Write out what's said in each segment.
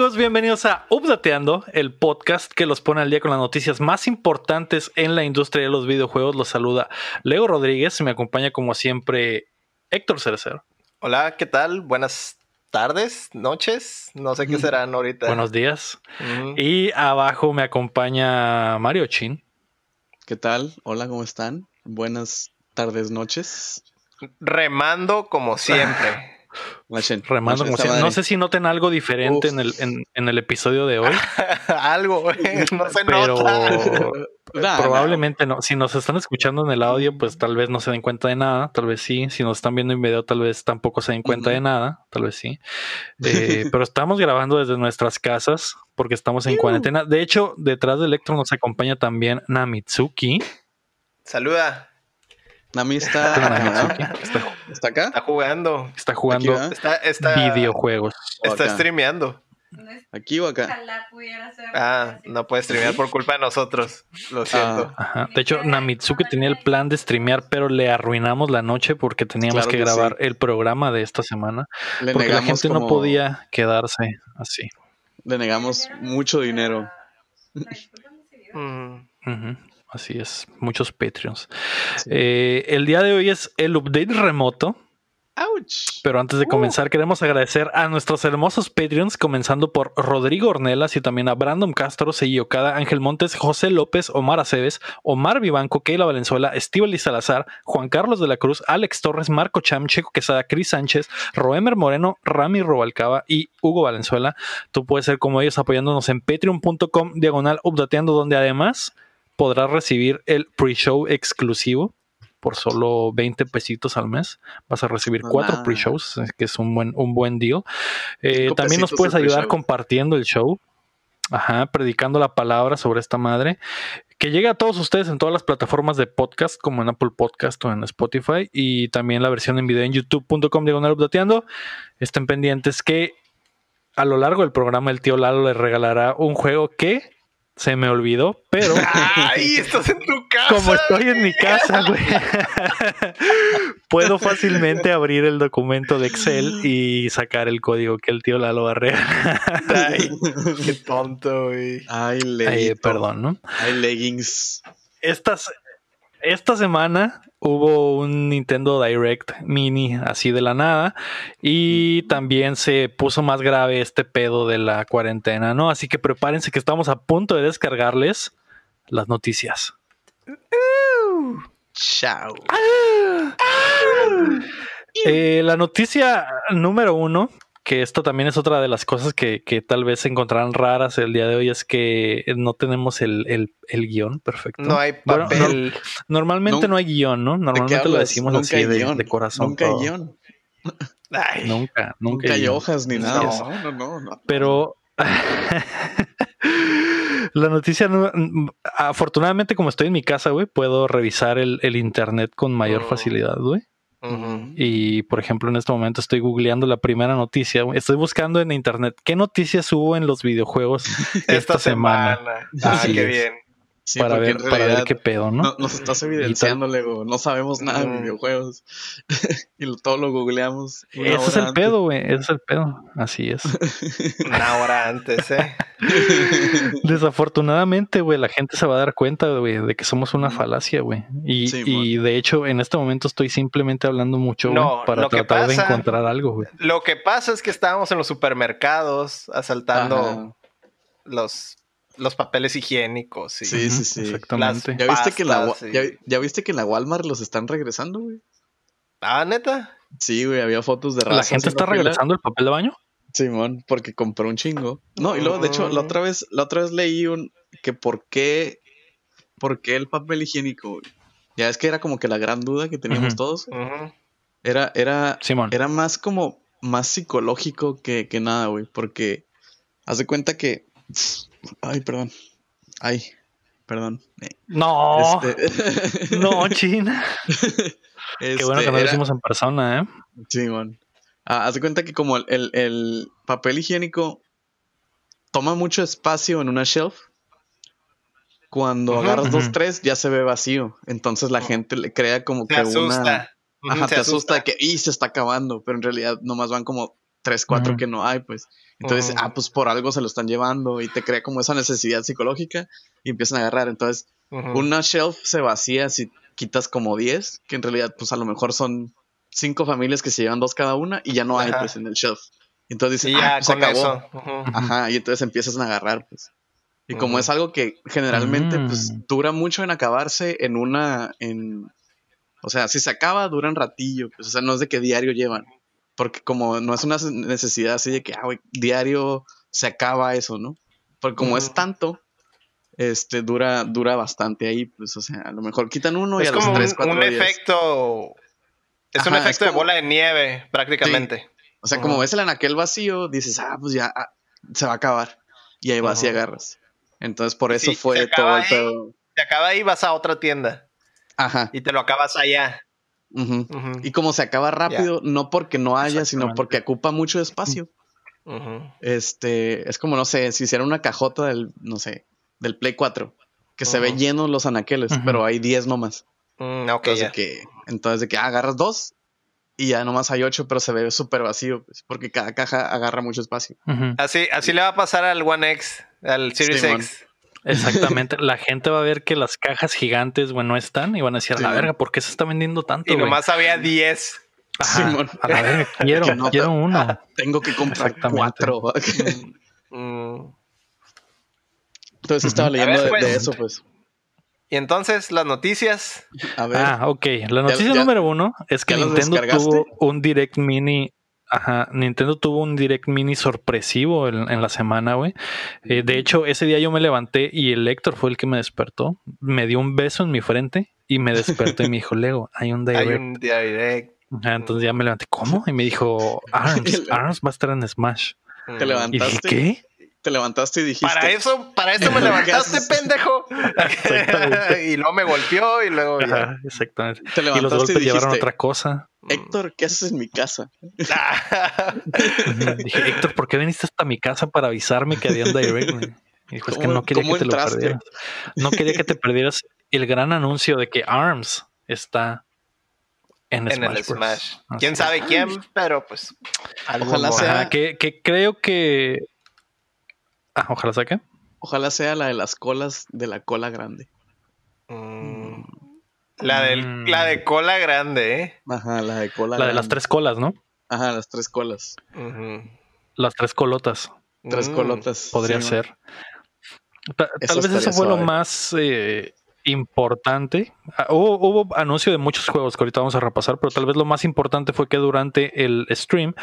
¿Qué tal amigos? Bienvenidos a Updateando, el podcast que los pone al día con las noticias más importantes en la industria de los videojuegos. Los saluda Leo Rodríguez y me acompaña como siempre Héctor Cerecero. Hola, ¿qué tal? Buenas tardes, noches, no sé qué serán ahorita. Buenos días. Y abajo me acompaña Mario Chin. ¿Qué tal? Hola, ¿cómo están? Buenas tardes, noches. Remando como siempre. Remando No sé si noten algo diferente en el, en, el, episodio de hoy. algo, no se nota. probablemente no. Si nos están escuchando en el audio, pues tal vez no se den cuenta de nada. Tal vez sí. Si nos están viendo en video, tal vez tampoco se den cuenta de nada. Tal vez sí. Eh, pero estamos grabando desde nuestras casas porque estamos en cuarentena. De hecho, detrás de Electro nos acompaña también Namitsuki. Saluda. Nami está, está, acá. Está jugando. Está jugando videojuegos. Está streameando. ¿Aquí o acá? Ah, no puede streamear por culpa de nosotros. Lo siento. Ah, de hecho, Namitsuki tenía el plan de streamear, pero le arruinamos la noche porque teníamos que, grabar el programa de esta semana. porque la gente no podía quedarse así. Le negamos mucho dinero. Así es, muchos Patreons. Eh, el día de hoy es el update remoto. Ouch. Pero antes de comenzar, queremos agradecer a nuestros hermosos Patreons, comenzando por Rodrigo Ornelas y también a Brandon Castro, Seguí Cada, Ángel Montes, José López, Omar Aceves, Omar Vivanco, Keila Valenzuela, Estíbal Salazar, Juan Carlos de la Cruz, Alex Torres, Marco Cham, Checo Quesada, Cris Sánchez, Roemer Moreno, Rami Robalcaba y Hugo Valenzuela. Tú puedes ser como ellos apoyándonos en patreon.com diagonal updateando, donde además podrás recibir el pre-show exclusivo por solo 20 pesitos al mes. Vas a recibir cuatro pre-shows, que es un buen, un buen deal. Eh, también nos puedes ayudar compartiendo el show. Ajá, predicando la palabra sobre esta madre. Que llegue a todos ustedes en todas las plataformas de podcast, como en Apple Podcast o en Spotify. Y también la versión en video en youtube.com diagonal updateando. Estén pendientes que a lo largo del programa el tío Lalo les regalará un juego que se me olvidó, pero. ¡Ay! Estás en tu casa. Como estoy en mi casa, güey. puedo fácilmente abrir el documento de Excel y sacar el código que el tío Lalo va a Ay, qué tonto, güey. Ay, leggings. perdón, ¿no? Ay, leggings. Estas esta semana hubo un Nintendo Direct Mini así de la nada y también se puso más grave este pedo de la cuarentena, ¿no? Así que prepárense que estamos a punto de descargarles las noticias. chao. Eh, la noticia número uno que esto también es otra de las cosas que, tal vez se encontrarán raras el día de hoy, es que no tenemos el, guion perfecto. No hay papel. normalmente no, hay guion, ¿no? Normalmente lo decimos así de, corazón. Nunca hay guion. nunca, nunca, hay, hojas ni nada. No, no, no. Pero la noticia, afortunadamente como estoy en mi casa, güey, puedo revisar el, el internet con mayor oh. facilidad, güey. Y por ejemplo, en este momento estoy googleando la primera noticia. Estoy buscando en internet qué noticias hubo en los videojuegos esta, semana. Ah, qué bien para, ver, para ver qué pedo, ¿no? nos estás evidenciando, Lego. No sabemos nada de videojuegos. y todo lo googleamos. Ese es el pedo, güey. Ese es el pedo. Así es. una hora antes, ¿eh? Desafortunadamente, güey, la gente se va a dar cuenta, güey, de que somos una falacia, güey. Y, y de hecho, en este momento estoy simplemente hablando mucho, para tratar de encontrar algo, güey. Lo que pasa es que estábamos en los supermercados asaltando los los papeles higiénicos. Sí, sí, sí, sí. Exactamente. ¿Ya viste, que la, ya, viste que en la Walmart los están regresando, güey? Ah, neta. Sí, güey, había fotos de ¿La gente está regresando el papel de baño? Simón, porque compró un chingo. No, y luego, de hecho, la otra vez, la otra vez leí un que por qué, por qué el papel higiénico, Ya es que era como que la gran duda que teníamos todos. Era, era, era más como más psicológico que, que nada, güey. Porque hace cuenta que Ay, perdón. Ay, perdón. No. Este... no, China. Qué bueno que no lo hicimos en persona, ¿eh? Sí, man. Ah, haz de cuenta que como el, el, papel higiénico toma mucho espacio en una shelf, cuando agarras dos, tres, ya se ve vacío. Entonces la gente le crea como que asusta. una. Ajá, te asusta. de que y se está acabando, pero en realidad nomás van como tres, cuatro que no hay, pues. Entonces, ah, pues por algo se lo están llevando y te crea como esa necesidad psicológica y empiezan a agarrar. Entonces, una shelf se vacía si quitas como 10, que en realidad, pues a lo mejor son cinco familias que se llevan dos cada una y ya no hay, pues, en el shelf. Entonces dices, ah, pues, se acabó. Ajá, y entonces empiezas a agarrar, pues. Y como es algo que generalmente, pues, mm. dura mucho en acabarse en una, en, o sea, si se acaba, dura un ratillo, pues, o sea, no es de que diario llevan. Porque como no es una necesidad así de que, ah, diario se acaba eso, ¿no? Porque como es tanto, este, dura, dura bastante ahí, pues, o sea, a lo mejor quitan uno y a los tres, cuatro un efecto, es un efecto de bola de nieve, prácticamente. O sea, como ves el anaquel vacío, dices, ah, pues ya ah, se va a acabar. Y ahí vas y agarras. Entonces, por eso fue todo el pedo. Se acaba ahí, vas a otra tienda. Ajá. Y te lo acabas allá. Y como se acaba rápido, no porque no haya, sino porque ocupa mucho espacio. Este, es como, no sé, si hiciera una cajota del, no sé, del Play 4, que se ve lleno los anaqueles, pero hay 10 nomás. Mm, entonces, de que, entonces, de que agarras dos y ya nomás hay 8, pero se ve súper vacío, pues, porque cada caja agarra mucho espacio. así, así le va a pasar al One X, al Series X. Exactamente, la gente va a ver que las cajas gigantes, bueno, no están y van a decir, a la verga, ¿por qué se está vendiendo tanto? Y nomás había 10. a la verga, quiero, quiero uno. Tengo que comprar cuatro. Mm. Entonces estaba leyendo de, pues. eso, pues. Y entonces, las noticias. A ver. Ah, ok. La noticia número uno es que Nintendo tuvo un Direct Mini Ajá, Nintendo tuvo un Direct Mini sorpresivo en, la semana, güey. Eh, de hecho, ese día yo me levanté y el Héctor fue el que me despertó. Me dio un beso en mi frente y me despertó y me dijo, Lego, hay un Direct. Hay un Direct. entonces ya me levanté, ¿cómo? Y me dijo, Arms, Arms va a estar en Smash. ¿Te levantaste? Y dije, ¿qué? Te levantaste y dijiste. Para eso, para eso me levantaste, pendejo. y luego me golpeó y luego. exactamente. Te levantaste y los golpes llevaron otra cosa. Héctor, ¿qué haces en mi casa? Dije, Héctor, ¿por qué viniste hasta mi casa para avisarme que había un direct? Y dijo, es que no quería que te lo perdieras. No quería que te perdieras el gran anuncio de que ARMS está en, Smash. El Smash. Quién sabe quién, pero pues. Ojalá sea. que, que creo que Ah, ojalá sea que. Ojalá sea la de las colas de la cola grande. Mm. La, del, la de cola grande, ¿eh? Ajá, la de cola La de las tres colas, ¿no? Ajá, las tres colas. Las tres colotas. Tres mm. colotas. Podría ser. tal vez eso fue lo más eh, importante. Ah, hubo, hubo, anuncio de muchos juegos que ahorita vamos a repasar, pero tal vez lo más importante fue que durante el stream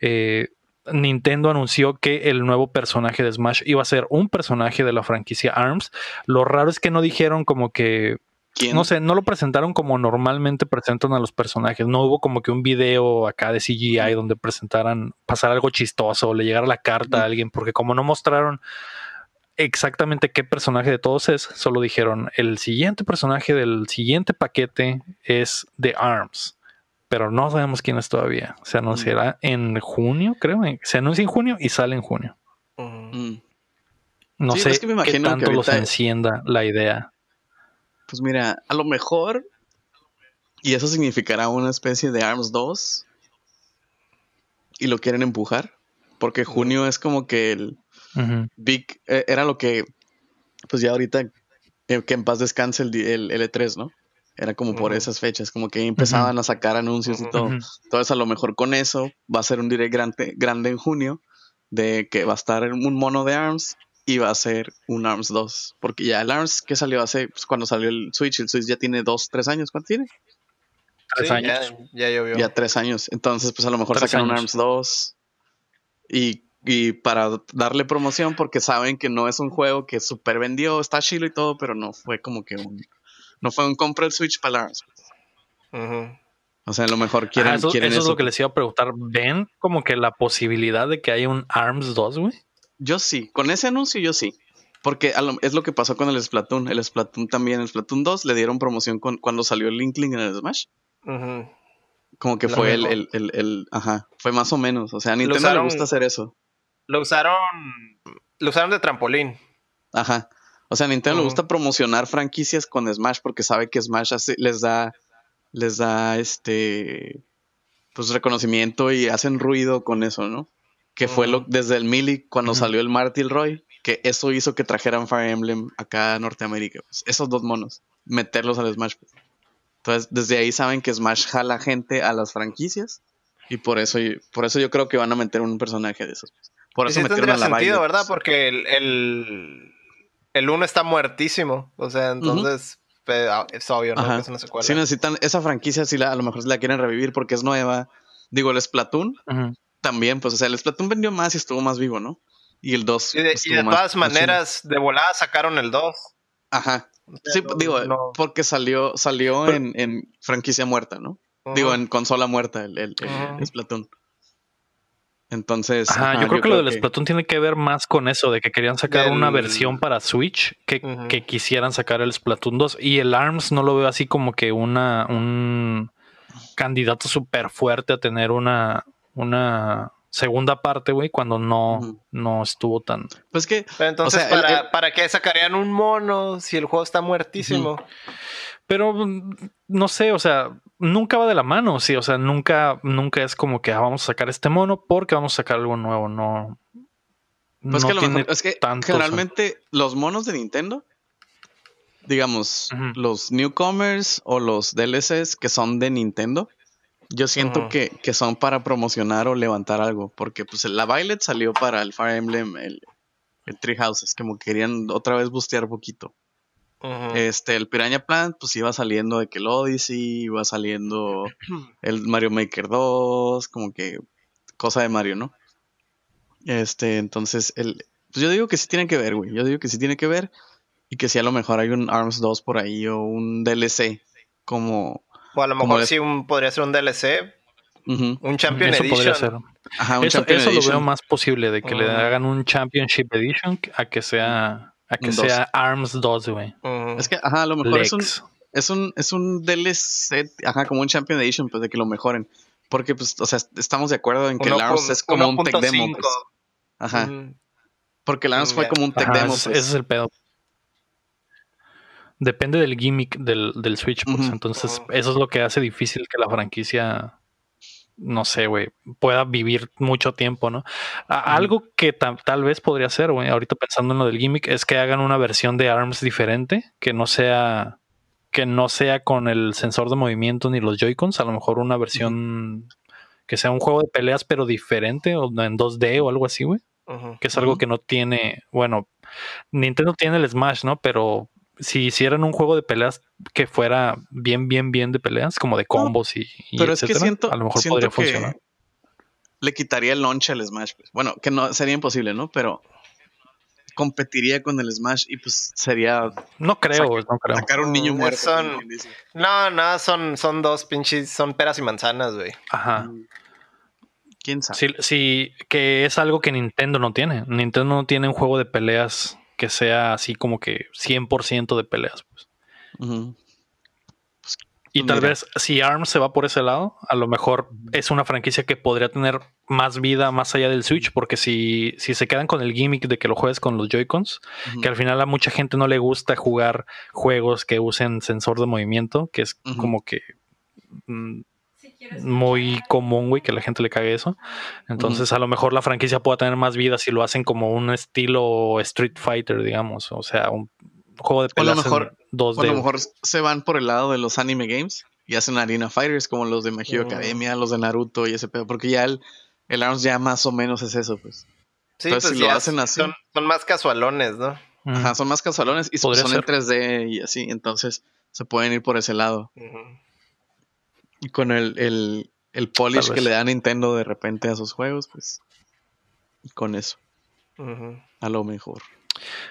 eh, Nintendo anunció que el nuevo personaje de Smash iba a ser un personaje de la franquicia ARMS. Lo raro es que no dijeron como que No sé, no lo presentaron como normalmente presentan a los personajes. No hubo como que un video acá de CGI donde presentaran, pasar algo chistoso o le llegara la carta a alguien, porque como no mostraron exactamente qué personaje de todos es, solo dijeron el siguiente personaje del siguiente paquete es de ARMS pero no sabemos quién es todavía. Se anunciará en junio, creo. Se anuncia en junio y sale en junio. Mm. No sé qué tanto los encienda la idea. Pues mira, a lo mejor, y eso significará una especie de ARMS 2, y lo quieren empujar, porque junio es como que el Big, eh, era lo que, pues ya ahorita, eh, que en paz descanse el, el L3, ¿no? Era como por esas fechas, como que empezaban a sacar anuncios y todo. Entonces, a lo mejor con eso va a ser un direct grande, grande en junio de que va a estar un mono de ARMS y va a ser un ARMS 2. Porque ya el ARMS que salió hace, pues, cuando salió el Switch, el Switch ya tiene dos, tres años. ¿Cuánto tiene? Tres años. Ya, ya llovió. Ya tres años. Entonces, pues a lo mejor sacan un ARMS 2 y, y, para darle promoción porque saben que no es un juego que super vendió, está chilo y todo, pero no fue como que un no fue un compra el Switch para ARMS. O sea, a lo mejor quieren, eso, quieren eso, es lo que les iba a preguntar. ¿Ven como que la posibilidad de que haya un ARMS 2, güey? Yo sí. Con ese anuncio yo sí. Porque es lo que pasó con el Splatoon. El Splatoon también, el Splatoon 2 le dieron promoción con, cuando salió el Linkling en el Smash. Como que fue el, el, Ajá. Fue más o menos. O sea, a Nintendo le gusta hacer eso. Lo usaron. Lo usaron de trampolín. Ajá. O sea, a Nintendo le gusta promocionar franquicias con Smash porque sabe que Smash les da, les da este, pues reconocimiento y hacen ruido con eso, ¿no? Que fue lo desde el Mili cuando salió el Martil Roy, que eso hizo que trajeran Fire Emblem acá a Norteamérica. Pues, esos dos monos, meterlos al Smash. Pues. Entonces, desde ahí saben que Smash jala gente a las franquicias y por eso, por eso yo creo que van a meter un personaje de esos. Por eso sí metieron a la sentido, ¿verdad? Porque el, el, el uno está muertísimo. O sea, entonces ah, es obvio, ¿no? Que es una secuela. Sí necesitan esa franquicia, si la, a lo mejor la quieren revivir porque es nueva. Digo, el Splatoon también, pues, o sea, el Splatoon vendió más y estuvo más vivo, ¿no? Y el 2. Y de, todas maneras, de volada sacaron el 2. Ajá. sí, digo, porque salió, salió en, en, franquicia muerta, ¿no? Digo, en consola muerta, el, el, Splatoon. Entonces. Ajá, yo, creo que lo del Splatoon tiene que ver más con eso, de que querían sacar una versión para Switch que, que, quisieran sacar el Splatoon 2. Y el ARMS no lo veo así como que una un candidato súper fuerte a tener una, una segunda parte, güey, cuando no, no estuvo tan. Pues que. entonces, ¿para, ¿para qué sacarían un mono si el juego está muertísimo? Pero no sé, o sea, nunca va de la mano, sí, o sea, nunca, nunca es como que ah, vamos a sacar este mono porque vamos a sacar algo nuevo, no. Pues que lo mejor, es que generalmente los monos de Nintendo, digamos, los newcomers o los DLCs que son de Nintendo, yo siento que, son para promocionar o levantar algo. Porque pues la Violet salió para el Fire Emblem, el, el Tree Houses, como querían otra vez bustear poquito. Este, el Piranha Plant, pues iba saliendo de que el Odyssey, iba saliendo el Mario Maker 2, como que cosa de Mario, ¿no? Este, entonces, el, pues yo digo que sí tiene que ver, güey. Yo digo que sí tiene que ver. Y que sí a lo mejor hay un ARMS 2 por ahí o un DLC como o a lo mejor sí un, podría ser un DLC. Un Champion eso Podría ser. Ajá, eso, lo veo más posible, de que le hagan un Championship Edition a que sea, a que sea ARMS 2, güey. Es que, ajá, a lo mejor es un, es un, es un DLC, ajá, como un Champion Edition, pues de que lo mejoren. Porque, pues, o sea, estamos de acuerdo en que el ARMS es como un tech demo. Pues. Ajá. Porque el ARMS fue como un tech demo. Pues. Ese es el pedo depende del gimmick del, del Switch, pues. Entonces, eso es lo que hace difícil que la franquicia, no sé, güey, pueda vivir mucho tiempo, ¿no? Algo que tal vez podría ser, güey, ahorita pensando en lo del gimmick, es que hagan una versión de ARMS diferente, que no sea que no sea con el sensor de movimiento ni los Joy-Cons, a lo mejor una versión que sea un juego de peleas pero diferente o en 2D o algo así, güey. Que es algo que no tiene, bueno, Nintendo tiene el Smash, ¿no? Pero si hicieran un juego de peleas que fuera bien, bien, bien de peleas, como de combos y, Pero es que siento, a lo mejor podría funcionar. Le quitaría el launch al Smash. Pues. Bueno, que no sería imposible, ¿no? Pero competiría con el Smash y pues sería. No creo, no creo. Sacar un niño mm, muerto. no, no, son, son dos pinches, son peras y manzanas, güey. Ajá. Mm. ¿Quién sabe? Sí, sí, que es algo que Nintendo no tiene. Nintendo no tiene un juego de peleas que sea así como que 100% de peleas. Pues. pues y tal vez si ARMS se va por ese lado, a lo mejor es una franquicia que podría tener más vida más allá del Switch, porque si, si se quedan con el gimmick de que lo juegues con los Joy-Cons, que al final a mucha gente no le gusta jugar juegos que usen sensor de movimiento, que es como que mm, muy común, güey, que la gente le cague eso. Entonces, a lo mejor la franquicia pueda tener más vida si lo hacen como un estilo Street Fighter, digamos. O sea, un juego de peleas a lo mejor, 2D. a lo mejor se van por el lado de los anime games y hacen Arena Fighters como los de My Academia, los de Naruto y ese pedo. Porque ya el, el ARMS ya más o menos es eso, pues. Sí, Entonces, pues si lo hacen así. Son, más casualones, ¿no? Ajá, son más casualones y son en 3D y así. Entonces, se pueden ir por ese lado. Con el, el, el polish que le da Nintendo de repente a sus juegos, pues con eso. A lo mejor.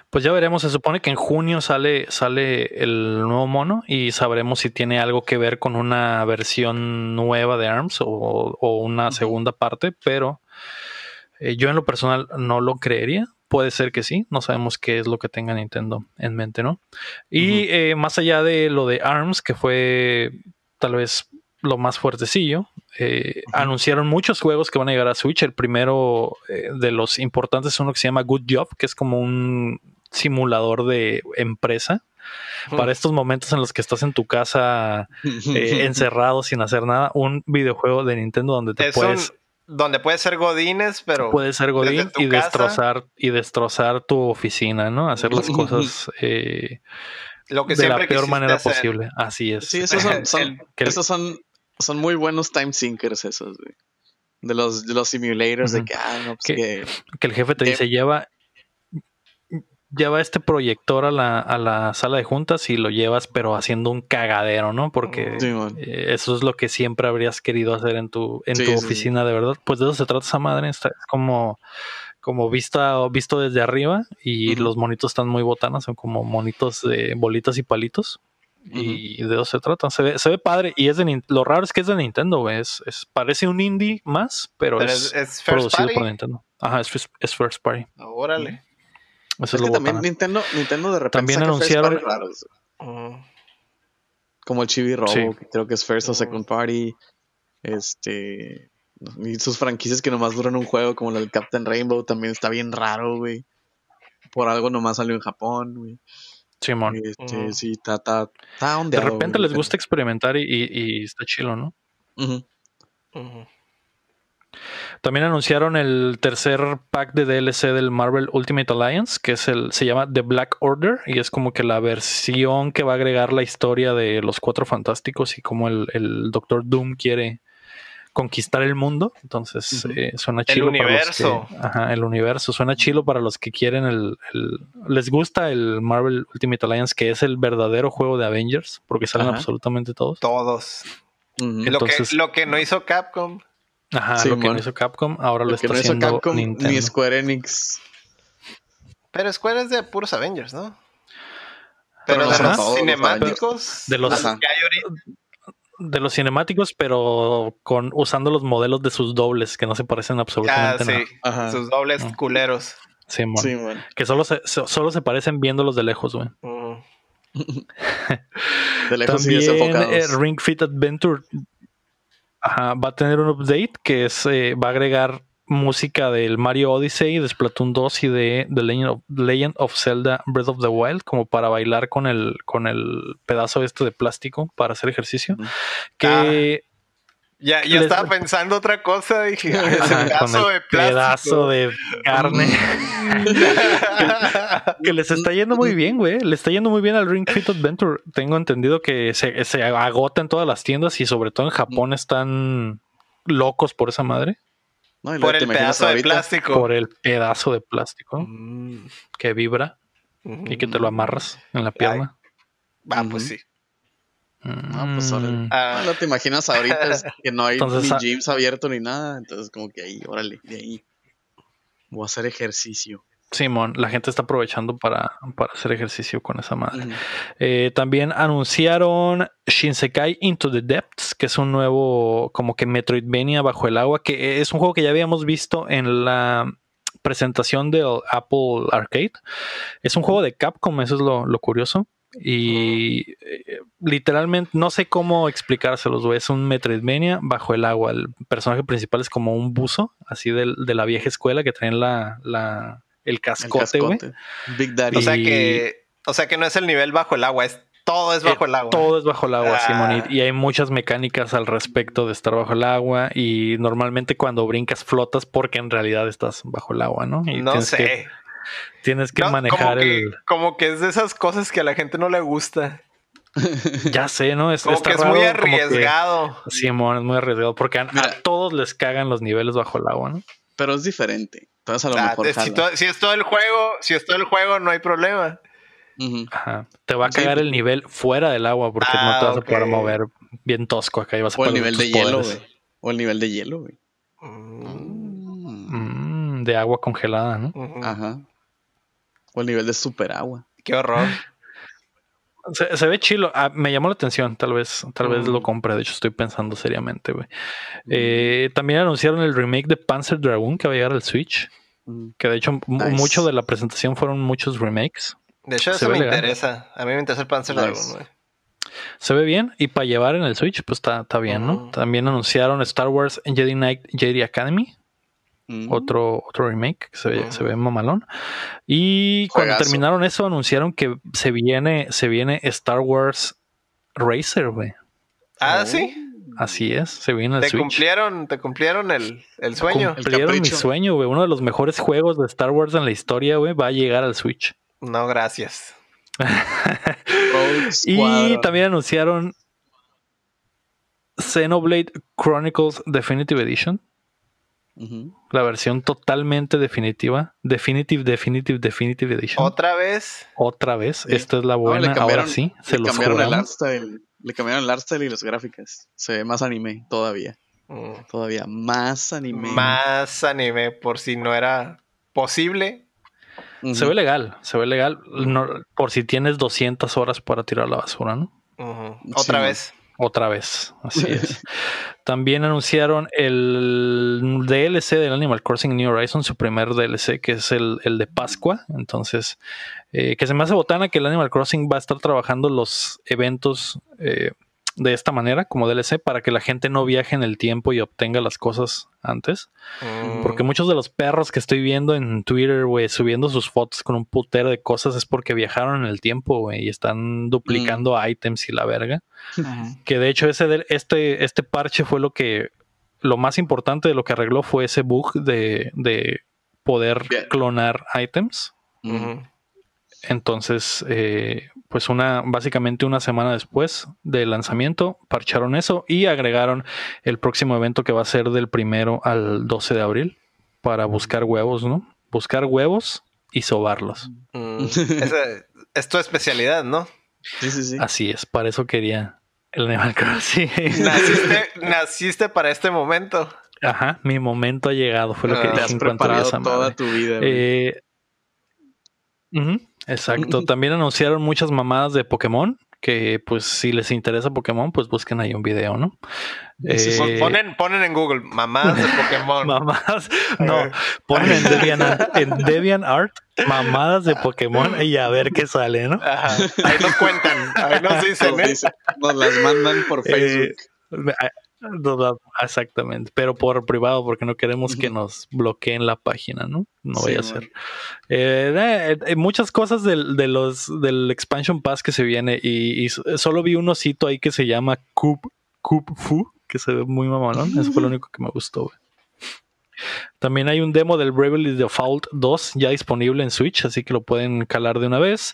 Pues ya veremos, se supone que en junio sale, sale el nuevo mono y sabremos si tiene algo que ver con una versión nueva de ARMS o, una segunda parte, pero eh, yo en lo personal no lo creería. Puede ser que sí, no sabemos qué es lo que tenga Nintendo en mente, ¿no? Y eh, más allá de lo de ARMS, que fue tal vez lo más fuertecillo. Eh, anunciaron muchos juegos que van a llegar a Switch. El primero eh, de los importantes es uno que se llama Good Job, que es como un simulador de empresa. Para estos momentos en los que estás en tu casa eh, encerrado sin hacer nada, un videojuego de Nintendo donde te puedes donde puedes ser godines, pero puede ser godín y destrozar y destrozar tu oficina, ¿no? Hacer las cosas eh, lo que de la peor manera posible. Así es. Sí, esos son, esos son, son muy buenos time sinkers esos, güey. De los, de los simulators, de que, ah, no, pues que, que, el jefe te dice, lleva, lleva este proyector a la, a la sala de juntas y lo llevas, pero haciendo un cagadero, ¿no? Porque eh, eso es lo que siempre habrías querido hacer en tu, en tu oficina, de verdad. Pues de eso se trata esa madre. Es como, como vista, visto desde arriba y los monitos están muy botanas, son como monitos de bolitas y palitos. Y de eso se trata. Se ve, se ve padre. Y es de lo raro es que es de Nintendo, güey. Es, parece un indie más, pero, es, producido por Nintendo. Ajá, es, es first party. Órale. Eso es, que también Nintendo, Nintendo de repente también anunciaron raros. Como el Chibi Robo, que creo que es first o second party. Este. Y sus franquicias que nomás duran un juego, como el del Captain Rainbow, también está bien raro, güey. Por algo nomás salió en Japón, güey. Simón. Este, Sí, está, está, De repente les gusta experimentar y, y, está chilo, ¿no? También anunciaron el tercer pack de DLC del Marvel Ultimate Alliance, que es el, se llama The Black Order, y es como que la versión que va a agregar la historia de los cuatro fantásticos y como el, el Doctor Doom quiere conquistar el mundo. Entonces eh, suena chilo. El universo. ajá, el universo. Suena chilo para los que quieren el, Les gusta el Marvel Ultimate Alliance, que es el verdadero juego de Avengers, porque salen absolutamente todos. Todos. lo, que, lo que no hizo Capcom. Ajá, lo que no hizo Capcom, ahora lo, está haciendo Capcom, Nintendo. Ni Square Enix. Pero Square es de puros Avengers, ¿no? Pero, de los cinemáticos. De los, de los cinemáticos, pero con usando los modelos de sus dobles que no se parecen absolutamente ah, sí. nada. Sus dobles mm. culeros. Sí, Que solo se, solo se parecen viéndolos de lejos, güey. Mm. de lejos También eh, Ring Fit Adventure va a tener un update que es, eh, va a agregar música del Mario Odyssey, de Splatoon 2 y de The Legend of, Zelda Breath of the Wild, como para bailar con el, con el pedazo este de plástico para hacer ejercicio. Que ah. Ya, yo estaba pensando otra cosa, dije, ese pedazo de plástico. Pedazo de carne. que, les está yendo muy bien, güey. Le está yendo muy bien al Ring Fit Adventure. Tengo entendido que se, se agota en todas las tiendas y sobre todo en Japón están locos por esa madre. Por el pedazo de plástico. Por el pedazo de plástico mm. que vibra y que te lo amarras en la pierna. Ah, pues sí. No, pues mm. ah. no te imaginas ahorita que no hay ni ah, gyms abierto ni nada. Entonces, como que ahí, órale, de ahí. Voy a hacer ejercicio. Simón, la gente está aprovechando para, para hacer ejercicio con esa madre. Eh, también anunciaron Shinsekai Into the Depths, que es un nuevo, como que Metroidvania bajo el agua, que es un juego que ya habíamos visto en la presentación del Apple Arcade. Es un juego de Capcom, eso es lo curioso. Y eh, literalmente no sé cómo explicárselos, güey. Es un Metroidvania bajo el agua. El personaje principal es como un buzo, así de, la vieja escuela que traen la, la el cascote, güey. Big Daddy. O sea que, o sea que no es el nivel bajo el agua, es todo es bajo el, agua. Todo es bajo el agua, Simón. Y, hay muchas mecánicas al respecto de estar bajo el agua. Y normalmente cuando brincas flotas porque en realidad estás bajo el agua, ¿no? Y no sé. Tienes que manejar como el. como que es de esas cosas que a la gente no le gusta. ya sé, ¿no? Es, como que es muy arriesgado. Simón, es muy arriesgado porque a, todos les cagan los niveles bajo el agua, ¿no? Pero es diferente. Entonces a lo mejor. Si, es todo el juego, si es todo el juego, no hay problema. Ajá. Te va a cagar el nivel fuera del agua porque no te vas a poder mover bien tosco acá y vas a O el nivel de hielo, güey. O el nivel de hielo, güey. Mm, de agua congelada, ¿no? Ajá. O el nivel de super agua. Qué horror. Se, ve chilo. Ah, me llamó la atención. Tal vez, tal vez lo mm. compre. De hecho, estoy pensando seriamente, güey. Mm. Eh, también anunciaron el remake de Panzer Dragoon que va a llegar al Switch. Mm. Que de hecho, mucho de la presentación fueron muchos remakes. De hecho, eso me interesa. A mí me interesa el Panzer Dragoon, güey. Se ve bien y para llevar en el Switch, pues está, bien, ¿no? También anunciaron Star Wars Jedi Knight Jedi Academy, Mm. Otro, otro remake que se ve, se ve mamalón. Y cuando terminaron eso, anunciaron que se viene, se viene Star Wars Racer, güey. Ah, sí. Así es, se viene el te Cumplieron, te cumplieron el, el sueño. Cumplieron mi sueño, güey. Uno de los mejores juegos de Star Wars en la historia, güey, va a llegar al Switch. No, gracias. y también anunciaron Xenoblade Chronicles Definitive Edition. La versión totalmente definitiva. Definitive, Definitive, Definitive Edition. ¿Otra vez? Otra vez. Esta es la buena. Ahora sí, se los cambiaron el le cambiaaron el art style y las gráficas. Se ve más anime todavía. Mm. Todavía más anime. Más anime, por si no era posible. Se ve legal, se ve legal. por si tienes 200 horas para tirar la basura, ¿no? Otra vez. Otra vez, así es. También anunciaron el DLC del Animal Crossing New Horizons, su primer DLC, que es el, el de Pascua. Entonces, eh, que se me hace botana que el Animal Crossing va a estar trabajando los eventos eh, de esta manera, como DLC, para que la gente no viaje en el tiempo y obtenga las cosas antes. Mm. Porque muchos de los perros que estoy viendo en Twitter, güey, subiendo sus fotos con un putero de cosas es porque viajaron en el tiempo, güey, y están duplicando mm. items y la verga. Que de hecho ese este, este parche fue lo que lo más importante de lo que arregló fue ese bug de, de poder clonar items. Entonces, eh, pues una, básicamente una semana después del lanzamiento, parcharon eso y agregaron el próximo evento que va a ser del primero al 12 de abril para buscar huevos, ¿no? Buscar huevos y sobarlos. Mm, es tu especialidad, ¿no? Sí, sí, sí. Así es, para eso quería el Animal Crossing. Naciste, naciste para este momento. Ajá, mi momento ha llegado, fue lo que ah, dije en a toda tu vida. Eh, Exacto. También anunciaron muchas mamadas de Pokémon. Que pues si les interesa Pokémon, pues busquen ahí un video, ¿no? Eh, ponen, ponen en Google mamadas de Pokémon. mamadas, no, ponen en DeviantArt, en DeviantArt mamadas de Pokémon y a ver qué sale, ¿no? Ahí nos cuentan, ahí nos dicen, ¿eh? Nos las mandan por eh, Facebook. Exactamente, pero por privado porque no queremos que nos bloqueen la página, ¿no? No voy a ser. Eh, eh, muchas cosas del, de los, del expansion pass que se viene y, solo vi un osito ahí que se llama Cube, Fu, que se ve muy mamalón. Eso fue lo único que me gustó, güey. También hay un demo del Bravely Default 2 ya disponible en Switch, así que lo pueden calar de una vez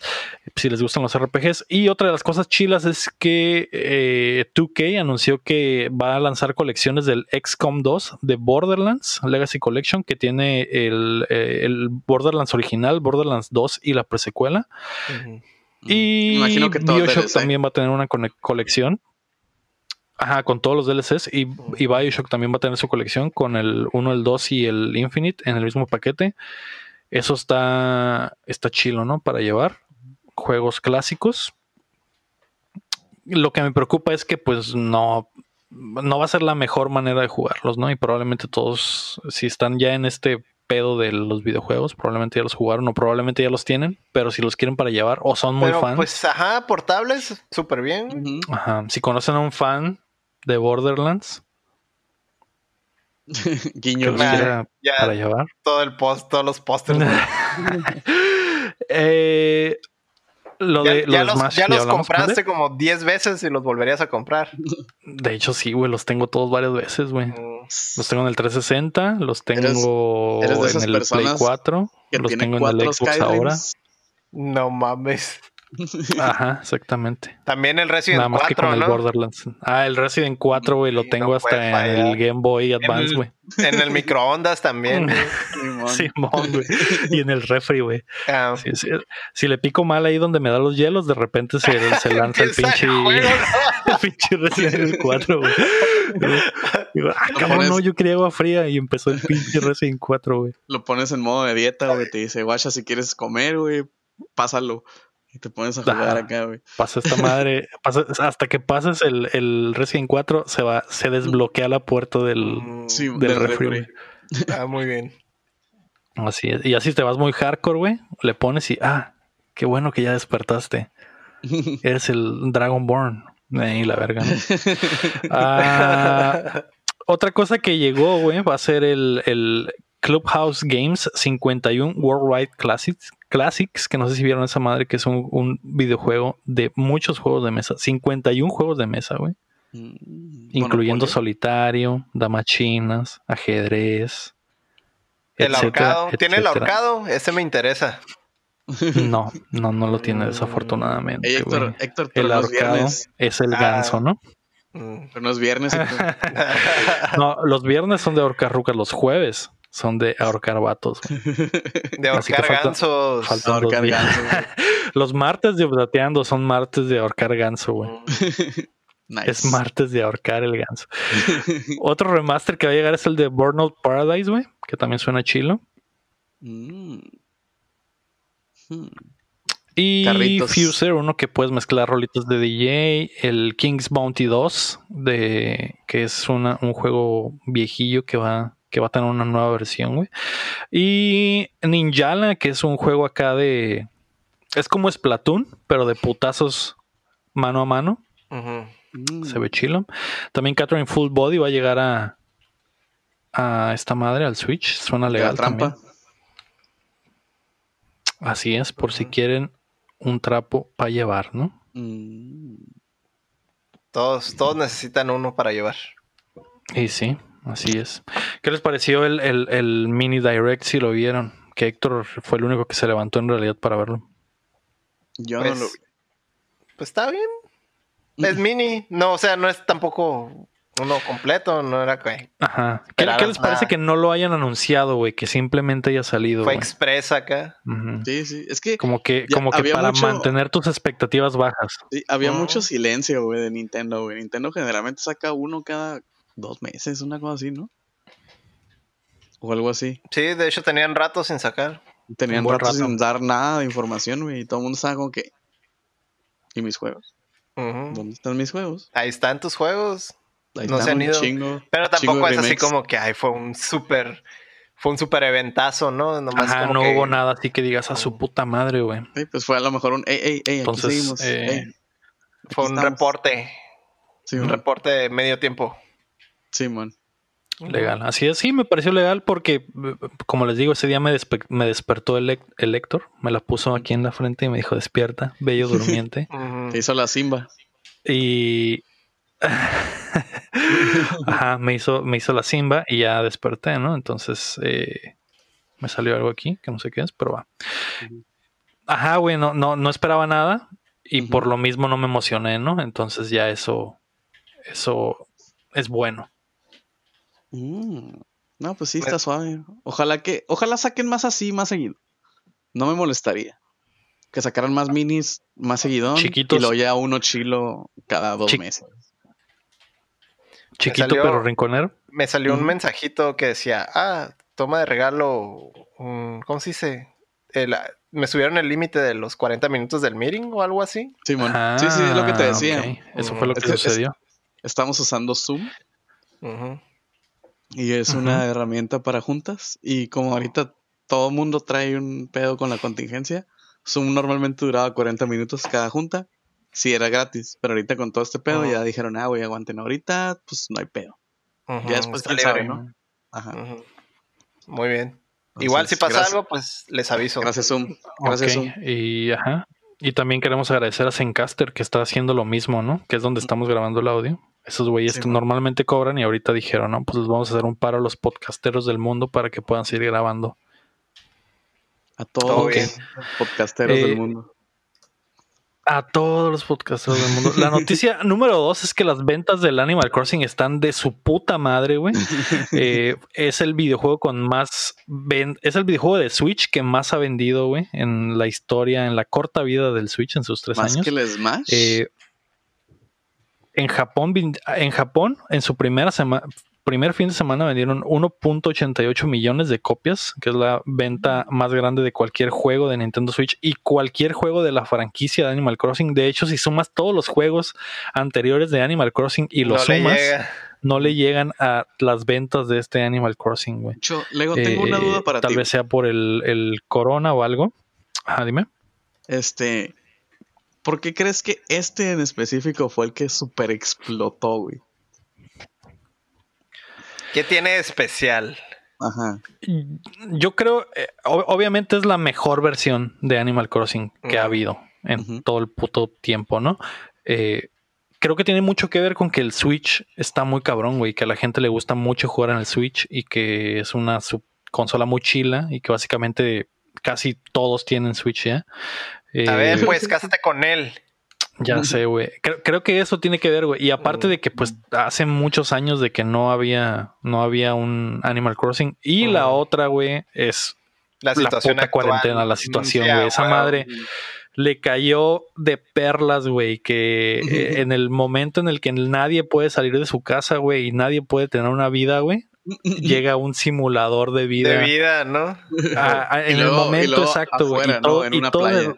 si les gustan los RPGs. Y otra de las cosas chilas es que 2K eh, anunció que va a lanzar colecciones del XCOM 2 de Borderlands Legacy Collection, que tiene el, eh, Borderlands original, Borderlands 2 y la presecuela. Y Imagino que Bioshock también va a tener una colección. Ajá, con todos los DLCs. Y, y, Bioshock también va a tener su colección con el 1, el 2 y el Infinite en el mismo paquete. Eso está, está chilo, ¿no? Para llevar juegos clásicos. Lo que me preocupa es que pues no, no va a ser la mejor manera de jugarlos, ¿no? Y probablemente todos, si están ya en este pedo de los videojuegos, probablemente ya los jugaron o probablemente ya los tienen, pero si los quieren para llevar o son muy fans. Pues ajá, portables, súper bien. Ajá, si conocen a un fan de Borderlands. Guiño para llevar. Todo el post, todos los pósters. eh, lo ya, de, los, ya los, compraste como 10 veces y los volverías a comprar. De hecho, sí, güey, los tengo todos varias veces, güey. Mm. Los tengo en el 360, los tengo en el Play 4, los tengo en el Xbox ahora. No mames. Ajá, exactamente. También el Resident Nada más 4, que con el Borderlands. Ah, el Resident 4, güey, lo tengo hasta en el Game Boy Advance, güey. En, el microondas también. sí, güey. Y en el refri, güey. Ah. Si le pico mal ahí donde me da los hielos, de repente se, se lanza el pinche, el pinche Resident 4, güey. Digo, ah, cabrón, no, yo quería agua fría y empezó el pinche Resident 4, güey. Lo pones en modo de dieta, güey. Te dice, guacha, si quieres comer, güey, pásalo te pones a jugar acá, güey. Pasa esta madre. hasta que pases el, el Resident 4, se va, se desbloquea la puerta del, mm, del, refri, Ah, muy bien. Así es. Y así te vas muy hardcore, güey. Le pones y, ah, qué bueno que ya despertaste. Eres el Dragonborn. Ahí la verga. Ah, otra cosa que llegó, güey, va a ser el, el Clubhouse Games 51 Worldwide Classics, Classics, que no sé si vieron esa madre, que es un, videojuego de muchos juegos de mesa. 51 juegos de mesa, güey. Mm, incluyendo solitario, damachinas, ajedrez. El ahorcado. ¿Tiene el ahorcado? Ese me interesa. No, no, no lo tiene desafortunadamente. Héctor, Héctor, el ahorcado es el ganso, ¿no? Mm. Pero no es viernes. no, los viernes son de ahorcar rucas, los jueves son de ahorcar vatos. De ahorcar gansos. ahorcar gansos. los martes de Plateando son martes de ahorcar ganso, güey. Es martes de ahorcar el ganso. Otro remaster que va a llegar es el de Burnout Paradise, güey, que también suena chilo. Mm. Hmm. Y Fuser, uno que puedes mezclar rolitos de DJ. El King's Bounty 2, de, que es un juego viejillo que va, que va a tener una nueva versión, güey. Y Ninjala, que es un juego acá de. Es como Splatoon, pero de putazos mano a mano. Se ve chilo. También Catherine Full Body va a llegar a, a esta madre, al Switch. Suena legal. trampa. Así es, por si quieren un trapo para llevar, ¿no? Mm. Todos, todos necesitan uno para llevar. Y sí, así es. ¿Qué les pareció el, mini direct si lo vieron? Que Héctor fue el único que se levantó en realidad para verlo. Yo no pues, lo vi. Pues está bien. Es mini. No, o sea, no es tampoco uno completo, no era que. Ajá. ¿Qué, les parece que no lo hayan anunciado, güey? Que simplemente haya salido. Fue express acá. Sí, sí. Es que. Como que, como que para mantener tus expectativas bajas. Sí, había mucho silencio, güey, de Nintendo, güey. Nintendo generalmente saca uno cada dos meses, una cosa así, ¿no? O algo así. Sí, de hecho tenían rato sin sacar. Tenían rato, sin dar nada de información, güey. Y todo el mundo estaba como que. ¿Y mis juegos? ¿Dónde están mis juegos? Ahí están tus juegos no se han ido. pero tampoco es así como que ay, fue un súper. Fue un súper eventazo, ¿no? Nomás Ajá, no hubo nada así que digas a su puta madre, güey. Sí, pues fue a lo mejor un ey, ey, ey, aquí seguimos. Eh, fue un reporte. Sí, un reporte de medio tiempo. Sí, man. Legal, así es, sí, me pareció legal porque, como les digo, ese día me, me despertó el, el Héctor, me la puso aquí en la frente y me dijo, despierta, bello durmiente. Te hizo la simba. Y, Ajá, me hizo, me hizo la simba y ya desperté, ¿no? Entonces eh, me salió algo aquí que no sé qué es, pero va. Ajá, güey, no, no, esperaba nada y por lo mismo no me emocioné, ¿no? Entonces ya eso, eso es bueno. Mm. No, pues sí, está suave. Ojalá que, ojalá saquen más así, más seguido. No me molestaría. Que sacaran más minis más seguido. Chiquitos. Y lo ya uno chilo cada dos meses. Chiquito pero rinconero. Me salió un mensajito que decía, ah, toma de regalo, ¿cómo se dice? me subieron el límite de los 40 minutos del meeting o algo así. Sí, sí, sí, es lo que te ah, decía. Eso fue lo que sucedió. estamos usando Zoom. Y es una herramienta para juntas. Y como ahorita todo el mundo trae un pedo con la contingencia, Zoom normalmente duraba 40 minutos cada junta sí era gratis, pero ahorita con todo este pedo ya dijeron, ah, güey, aguanten ahorita, pues no hay pedo. Ya después quién sabe, ¿no? Ajá. Muy bien. Igual si pasa algo, pues les aviso. Gracias, Zoom. Gracias, Zoom. Y, ajá. y también queremos agradecer a Zencaster que está haciendo lo mismo, ¿no? Que es donde estamos grabando el audio. Esos güeyes que normalmente cobran y ahorita dijeron, no, pues les vamos a hacer un paro a los podcasteros del mundo para que puedan seguir grabando. A todos los podcasteros del eh, mundo. A todos los podcasters del mundo. La noticia número dos es que las ventas del Animal Crossing están de su puta madre, güey. Eh, es el videojuego con más. Es el videojuego de Switch que más ha vendido, güey, en la historia, en la corta vida del Switch en sus tres años. ¿Más que el Smash? Eh, en Japón, en Japón, en su primera semana, primer fin de semana vendieron 1.88 millones de copias, que es la venta más grande de cualquier juego de Nintendo Switch y cualquier juego de la franquicia de Animal Crossing. De hecho, si sumas todos los juegos anteriores de Animal Crossing y los sumas, no le llegan a las ventas de este Animal Crossing, güey. Yo, Lego, tengo una duda para tal ti. Tal vez sea por el, el Corona o algo. Ajá, dime. Este, ¿por qué crees que este en específico fue el que super explotó, güey? ¿Qué tiene de especial? Ajá. Yo creo, eh, obviamente es la mejor versión de Animal Crossing que ha habido en todo el puto tiempo, ¿no? Eh, creo que tiene mucho que ver con que el Switch está muy cabrón, güey, que a la gente le gusta mucho jugar en el Switch y que es una consola muy chila y que básicamente casi todos tienen Switch ya. A ver, eh, pues cásate con él. Ya sé, güey. Creo, que eso tiene que ver, güey. Y aparte de que, pues, hace muchos años de que no había, no había un Animal Crossing. Y la otra, güey, es la, situación puta cuarentena, la situación, güey. Esa madre le cayó de perlas, güey. Que eh, en el momento en el que nadie puede salir de su casa, güey, y nadie puede tener una vida, güey. llega un simulador de vida. De vida, ¿no? en el momento exacto, güey. en una playa.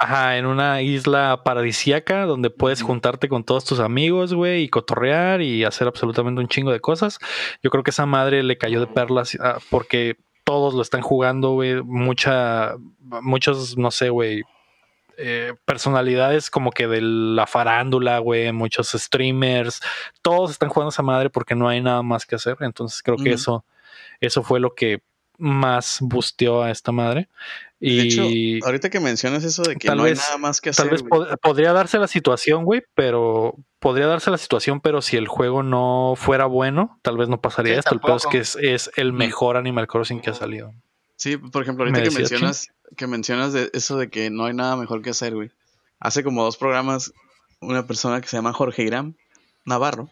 Ajá, en una isla paradisíaca donde puedes juntarte con todos tus amigos, güey, y cotorrear y hacer absolutamente un chingo de cosas. Yo creo que esa madre le cayó de perlas ah, porque todos lo están jugando, güey. Mucha, muchos, no sé, güey, eh, personalidades como que de la farándula, güey, muchos streamers, todos están jugando esa madre porque no hay nada más que hacer. Entonces creo que eso, eso fue lo que más busteó a esta madre. Y de hecho, ahorita que mencionas eso de que no hay nada más que hacer. Tal vez podría darse la situación, güey, pero podría darse la situación, pero si el juego no fuera bueno, tal vez no pasaría esto. El peor es que es, el mejor Animal Crossing que ha salido. Sí, por ejemplo, ahorita que mencionas, que mencionas de eso de que no hay nada mejor que hacer, güey. Hace como dos programas, una persona que se llama Jorge Irán Navarro,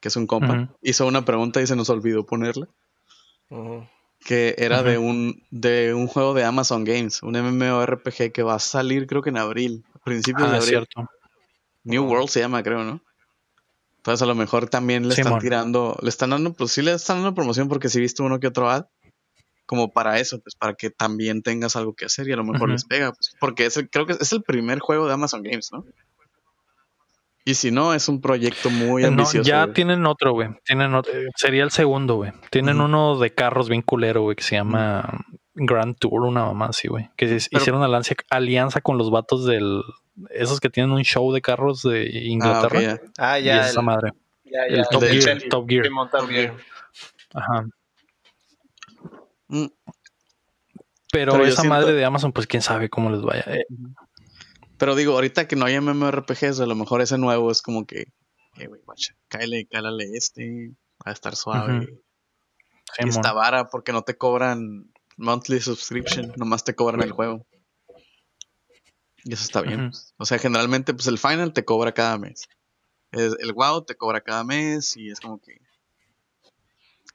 que es un compa, hizo una pregunta y se nos olvidó ponerla que era de un de un juego de Amazon Games, un MMORPG que va a salir creo que en abril, a principios de ah, abril. Cierto. New World se llama, creo, ¿no? Entonces a lo mejor también le están tirando, le están dando, pues sí le están dando promoción porque si viste uno que otro ad, como para eso, pues para que también tengas algo que hacer y a lo mejor les pega, pues, porque es creo que es el primer juego de Amazon Games, ¿no? Y si no, es un proyecto muy ambicioso. ya tienen otro, güey. Tienen sería el segundo, güey. Tienen uno de carros bien culero, güey, que se llama Grand Tour, una mamá así, güey. Que hicieron una alianza con los vatos del. Esos que tienen un show de carros de Inglaterra. Ah, ya. Y esa madre. El, Top, Gear, Top Gear. Ajá. Mm. Pero, esa madre de Amazon, pues quién sabe cómo les vaya. Eh, pero digo, ahorita que no hay MMORPGs, a lo mejor ese nuevo es como que, eh, güey, guacha, cáele, cálale este, va a estar suave. y esta vara, porque no te cobran monthly subscription, nomás te cobran el juego. Y eso está bien. O sea, generalmente, pues el final te cobra cada mes. El WoW te cobra cada mes y es como que.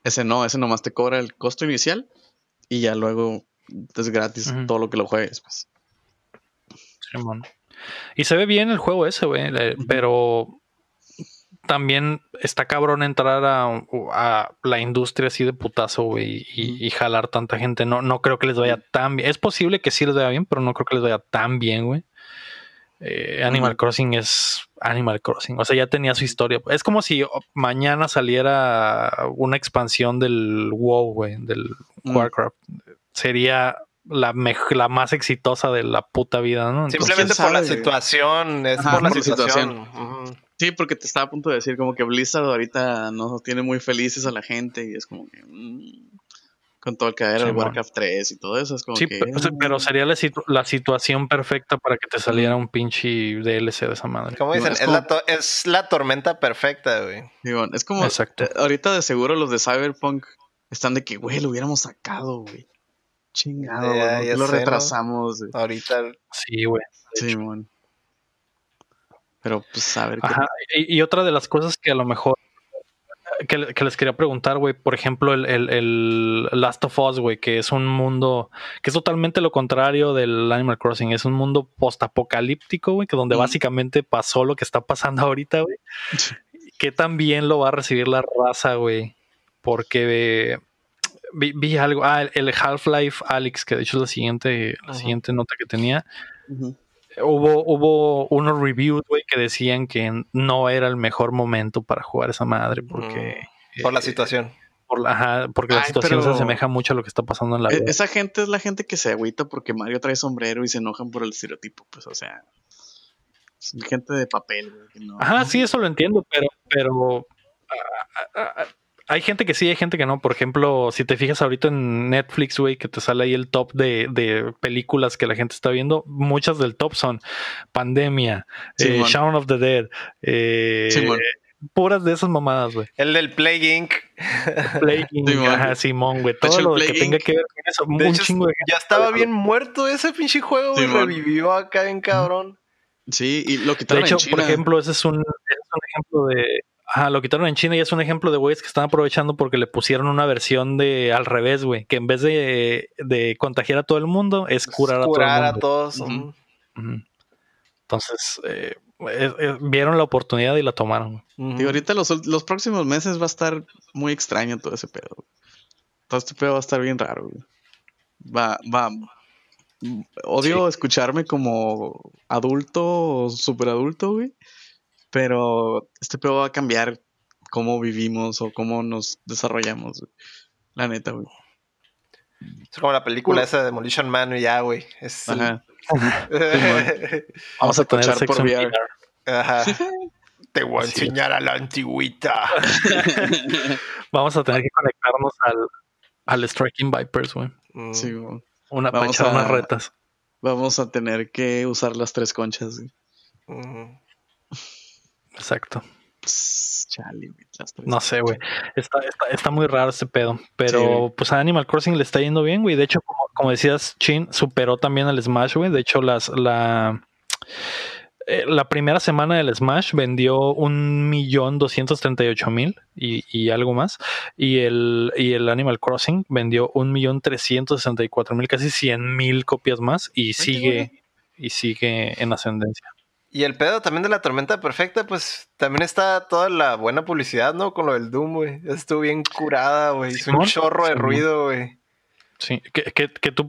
Ese no, ese nomás te cobra el costo inicial y ya luego es gratis todo lo que lo juegues, pues. Y se ve bien el juego ese, güey, pero también está cabrón entrar a, la industria así de putazo, güey, y, jalar tanta gente. No, no creo que les vaya tan bien. Es posible que sí les vaya bien, pero no creo que les vaya tan bien, güey. Eh, Animal Crossing es Animal Crossing. O sea, ya tenía su historia. Es como si mañana saliera una expansión del WoW, güey, del Warcraft. Sería la, la más exitosa de la puta vida, ¿no? Simplemente por la situación, es por la situación. Sí, porque te estaba a punto de decir como que Blizzard ahorita no tiene muy felices a la gente y es como que... Mm, con todo el caer del Warcraft 3 y todo eso. Es como sí, pero, sería la, situación perfecta para que te saliera un pinche DLC de esa madre. Como dicen, es, la es, la tormenta perfecta, güey. es como, Exacto. ahorita de seguro los de Cyberpunk están de que, güey, lo hubiéramos sacado, güey. Chingado, ya, lo retrasamos. Ahorita. Sí, güey. Sí, bueno. Pero pues a ver. Ajá. Y, otra de las cosas que a lo mejor que, les quería preguntar, güey, por ejemplo, el, el, Last of Us, güey, que es un mundo que es totalmente lo contrario del Animal Crossing, es un mundo postapocalíptico, güey, que donde básicamente pasó lo que está pasando ahorita, güey. que también lo va a recibir la raza, güey, porque vi, algo. Ah, el, Half-Life Alex, que de hecho es la siguiente, la siguiente nota que tenía. Hubo, hubo unos reviews, güey, que decían que no era el mejor momento para jugar esa madre porque... Mm. Por la eh, situación. Por la, porque la situación se asemeja mucho a lo que está pasando en la e, vida. Esa gente es la gente que se agüita porque Mario trae sombrero y se enojan por el estereotipo, pues, o sea... gente de papel, Ajá, sí, eso lo entiendo, pero... pero hay gente que sí, hay gente que no. Por ejemplo, si te fijas ahorita en Netflix, güey, que te sale ahí el top de, películas que la gente está viendo, muchas del top son Pandemia, eh, Shaun of the Dead, eh, puras de esas mamadas, güey. El del Plague Inc. Plague Inc. Ajá, Simón, güey. Todo lo que tenga que ver con eso. un chingo de Ya estaba bien muerto ese pinche juego, güey. Revivió acá en cabrón. Sí, y lo quitaron de hecho, por ejemplo, ese es un, es un ejemplo de Ajá, lo quitaron en China y es un ejemplo de güeyes que están aprovechando porque le pusieron una versión de al revés, güey, que en vez de, de, contagiar a todo el mundo, es curar, a, todo el mundo. a todos. Entonces, eh, vieron la oportunidad y la tomaron. Y ahorita los, los, próximos meses va a estar muy extraño todo ese pedo. Todo este pedo va a estar bien raro, güey. Va, va. Odio escucharme como adulto o super adulto, güey pero este pedo va a cambiar cómo vivimos o cómo nos desarrollamos, La neta, güey. Es como la película esa de Demolition Man y ya, güey. Es Ajá. Vamos a tener por VR. Ajá. Te voy a enseñar a la antigüita. Vamos a tener que conectarnos al, al Striking Vipers, güey. Mm. Sí, güey. Una, Vamos a, unas retas. Vamos a tener que usar las tres conchas, güey. Exacto. no sé, güey. Está, está, muy raro este pedo. Pero pues a Animal Crossing le está yendo bien, güey. De hecho, como, decías, Chin superó también al Smash, güey. De hecho, las, la, eh, la primera semana del Smash vendió un millón doscientos treinta y ocho mil y algo más. Y el, y el Animal Crossing vendió un millón trescientos sesenta y cuatro mil, casi cien mil copias más. Y sigue, y sigue en ascendencia. Y el pedo también de la tormenta perfecta, pues también está toda la buena publicidad, ¿no? Con lo del Doom, güey. Estuvo bien curada, güey. Hizo un chorro de ruido, güey. Sí, que, que, que tú,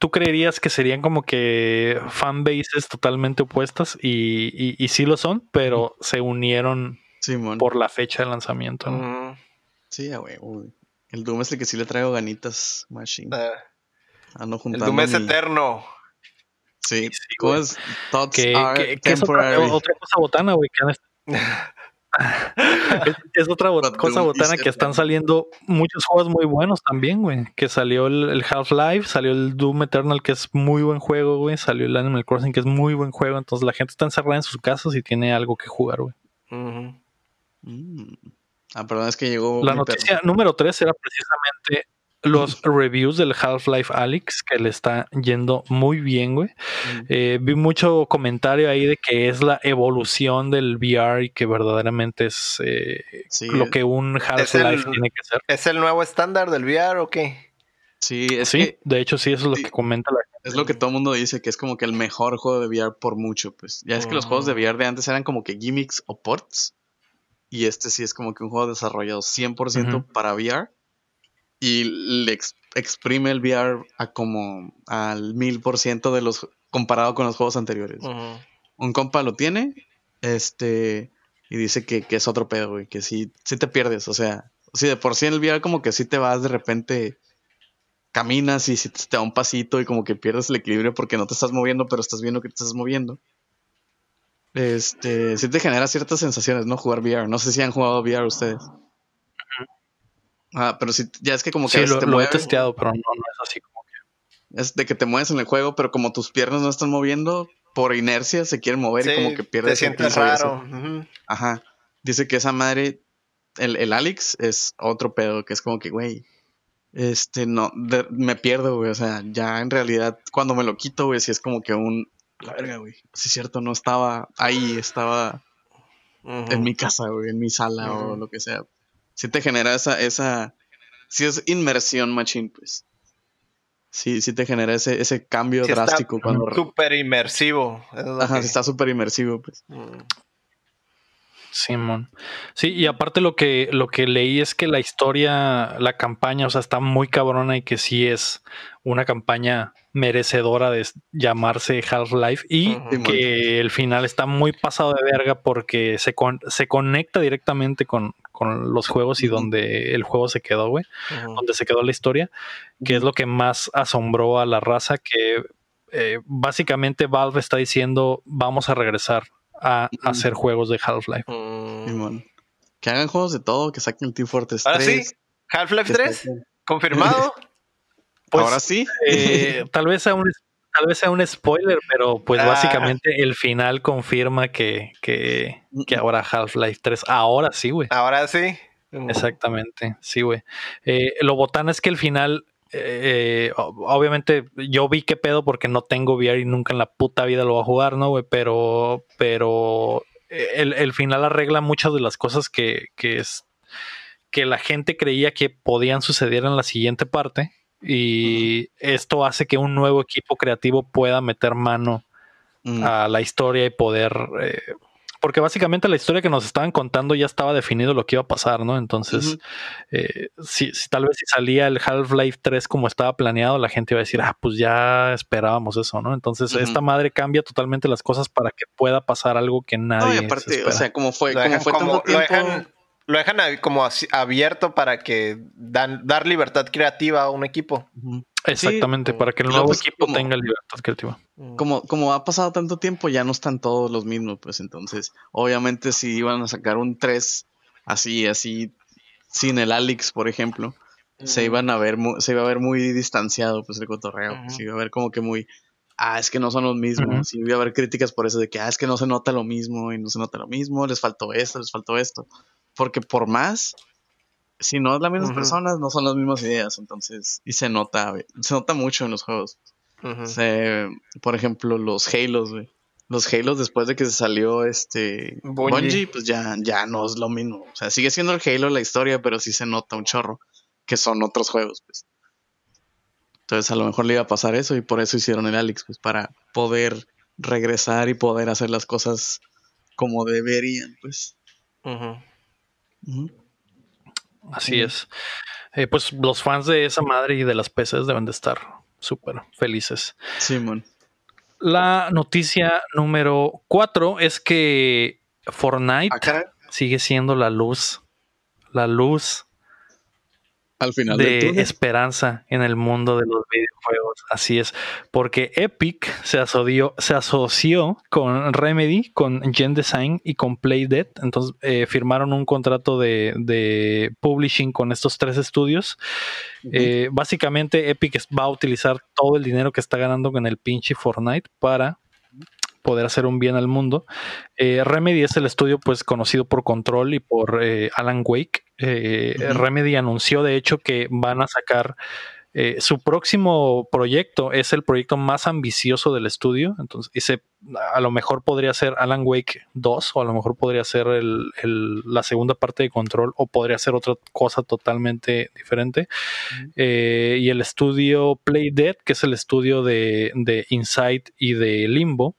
tú creerías que serían como que fanbases totalmente opuestas y, y, sí lo son, pero se unieron por la fecha de lanzamiento, ¿no? Sí, güey. El Doom es el que sí le traigo ganitas, Machine. Uh, el Doom es eterno. Sí, ¿cómo es? Thoughts que, es otra, cosa botana, güey. es, otra cosa botana que están saliendo muchos juegos muy buenos también, güey. Que salió el, Half-Life, salió el Doom Eternal, que es muy buen juego, güey. Salió el Animal Crossing, que es muy buen juego. Entonces la gente está encerrada en sus casas y tiene algo que jugar, güey. Mm. Ah, perdón, es que llegó. La noticia número 3 era precisamente los reviews del Half-Life Alyx, que le está yendo muy bien, güey. Eh, vi mucho comentario ahí de que es la evolución del VR y que verdaderamente es eh, lo que un Half-Life tiene que ser. ¿Es el nuevo estándar del VR o qué? Sí, es sí, de hecho sí, eso es lo que comenta la gente. Es lo que todo el mundo dice, que es como que el mejor juego de VR por mucho, pues. Ya es que los juegos de VR de antes eran como que gimmicks o ports. Y este sí es como que un juego desarrollado 100% para VR y le exprime el VR a como al mil por ciento de los comparado con los juegos anteriores. Un compa lo tiene, este, y dice que, es otro pedo, güey, que si sí, te pierdes, o sea, si de por sí en el VR como que si te vas de repente, caminas y si te, da un pasito y como que pierdes el equilibrio porque no te estás moviendo, pero estás viendo que te estás moviendo. Este, sí te genera ciertas sensaciones, ¿no? Jugar VR. No sé si han jugado VR ustedes. Ah, pero si ya es que como que sí, lo, he testeado, pero no, no es así como que. Es de que te mueves en el juego, pero como tus piernas no están moviendo, por inercia se quieren mover y como que pierdes. Te sientes raro. Ajá. Dice que esa madre, el, el Alex es otro pedo, que es como que, güey, este, no, me pierdo, güey. O sea, ya en realidad, cuando me lo quito, güey, si es como que un. La verga, güey. Sí, es cierto, no estaba ahí, estaba en mi casa, güey, en mi sala o lo que sea si te genera esa, esa, si es inmersión machine, pues. Sí, sí te genera ese, ese cambio drástico. cuando súper inmersivo. Ajá, está súper inmersivo, pues. Mm. Simón. Sí, y aparte lo que, lo que leí es que la historia, la campaña, o sea, está muy cabrona y que sí es una campaña merecedora de llamarse Half-Life y que el final está muy pasado de verga porque se, se conecta directamente con, los juegos y donde el juego se quedó, güey, donde se quedó la historia, que es lo que más asombró a la raza, que eh, básicamente Valve está diciendo vamos a regresar a hacer juegos de Half-Life. Mm. Que hagan juegos de todo, que saquen Team Fortress 3. Ahora sí, Half-Life 3, confirmado. Pues, Ahora sí. Eh, tal vez sea un tal vez sea un spoiler, pero pues ah. básicamente el final confirma que, que, que ahora Half-Life 3. Ahora sí, güey. Ahora sí. Exactamente, sí, güey. Eh, lo botán es que el final eh, obviamente yo vi qué pedo porque no tengo VR y nunca en la puta vida lo voy a jugar, ¿no, güey? Pero, pero eh, el, final arregla muchas de las cosas que, que, es, que la gente creía que podían suceder en la siguiente parte. Y esto hace que un nuevo equipo creativo pueda meter mano mm. a la historia y poder eh, porque básicamente la historia que nos estaban contando ya estaba definido lo que iba a pasar, ¿no? Entonces, eh, si, tal vez si salía el Half-Life 3 como estaba planeado, la gente iba a decir, ah, pues ya esperábamos eso, ¿no? Entonces, esta madre cambia totalmente las cosas para que pueda pasar algo que nadie. No, y aparte, o sea, como fue, como fue tanto tiempo lo dejan como abierto para que dan, dar libertad creativa a un equipo. Exactamente, para que el nuevo pues, equipo tenga libertad creativa. Mm. Como, como ha pasado tanto tiempo, ya no están todos los mismos, pues entonces, obviamente si iban a sacar un 3 así, así, sin el Alex, por ejemplo, se iban a ver, se iba a ver muy distanciado, pues el cotorreo, se iba a ver como que muy, ah, es que no son los mismos, y iba a haber críticas por eso de que, ah, es que no se nota lo mismo, y no se nota lo mismo, les faltó esto, les faltó esto. Porque por más, si no es las mismas personas, no son las mismas ideas. Entonces, y se nota, Se nota mucho en los juegos. por ejemplo, los Halos, güey. Los Halos después de que se salió este Bungie. pues ya, ya no es lo mismo. O sea, sigue siendo el Halo la historia, pero sí se nota un chorro que son otros juegos, pues. Entonces a lo mejor le iba a pasar eso y por eso hicieron el Alex, pues para poder regresar y poder hacer las cosas como deberían, pues. Así es. Eh, pues los fans de esa madre y de las PCs deben de estar súper felices. Simón. La noticia número cuatro es que Fortnite sigue siendo la luz. La luz al final de esperanza en el mundo de los videojuegos. Así es, porque Epic se asoció, se asoció con Remedy, con Gen Design y con Playdead. Entonces eh, firmaron un contrato de, publishing con estos tres estudios. Eh, básicamente Epic va a utilizar todo el dinero que está ganando con el pinche Fortnite para poder hacer un bien al mundo. Eh, Remedy es el estudio pues conocido por Control y por eh, Alan Wake. Eh, Remedy anunció de hecho que van a sacar su próximo proyecto es el proyecto más ambicioso del estudio. Entonces, ese a lo mejor podría ser Alan Wake 2, o a lo mejor podría ser la segunda parte de Control, o podría ser otra cosa totalmente diferente. y el estudio Play Dead, que es el estudio de, de Insight y de Limbo,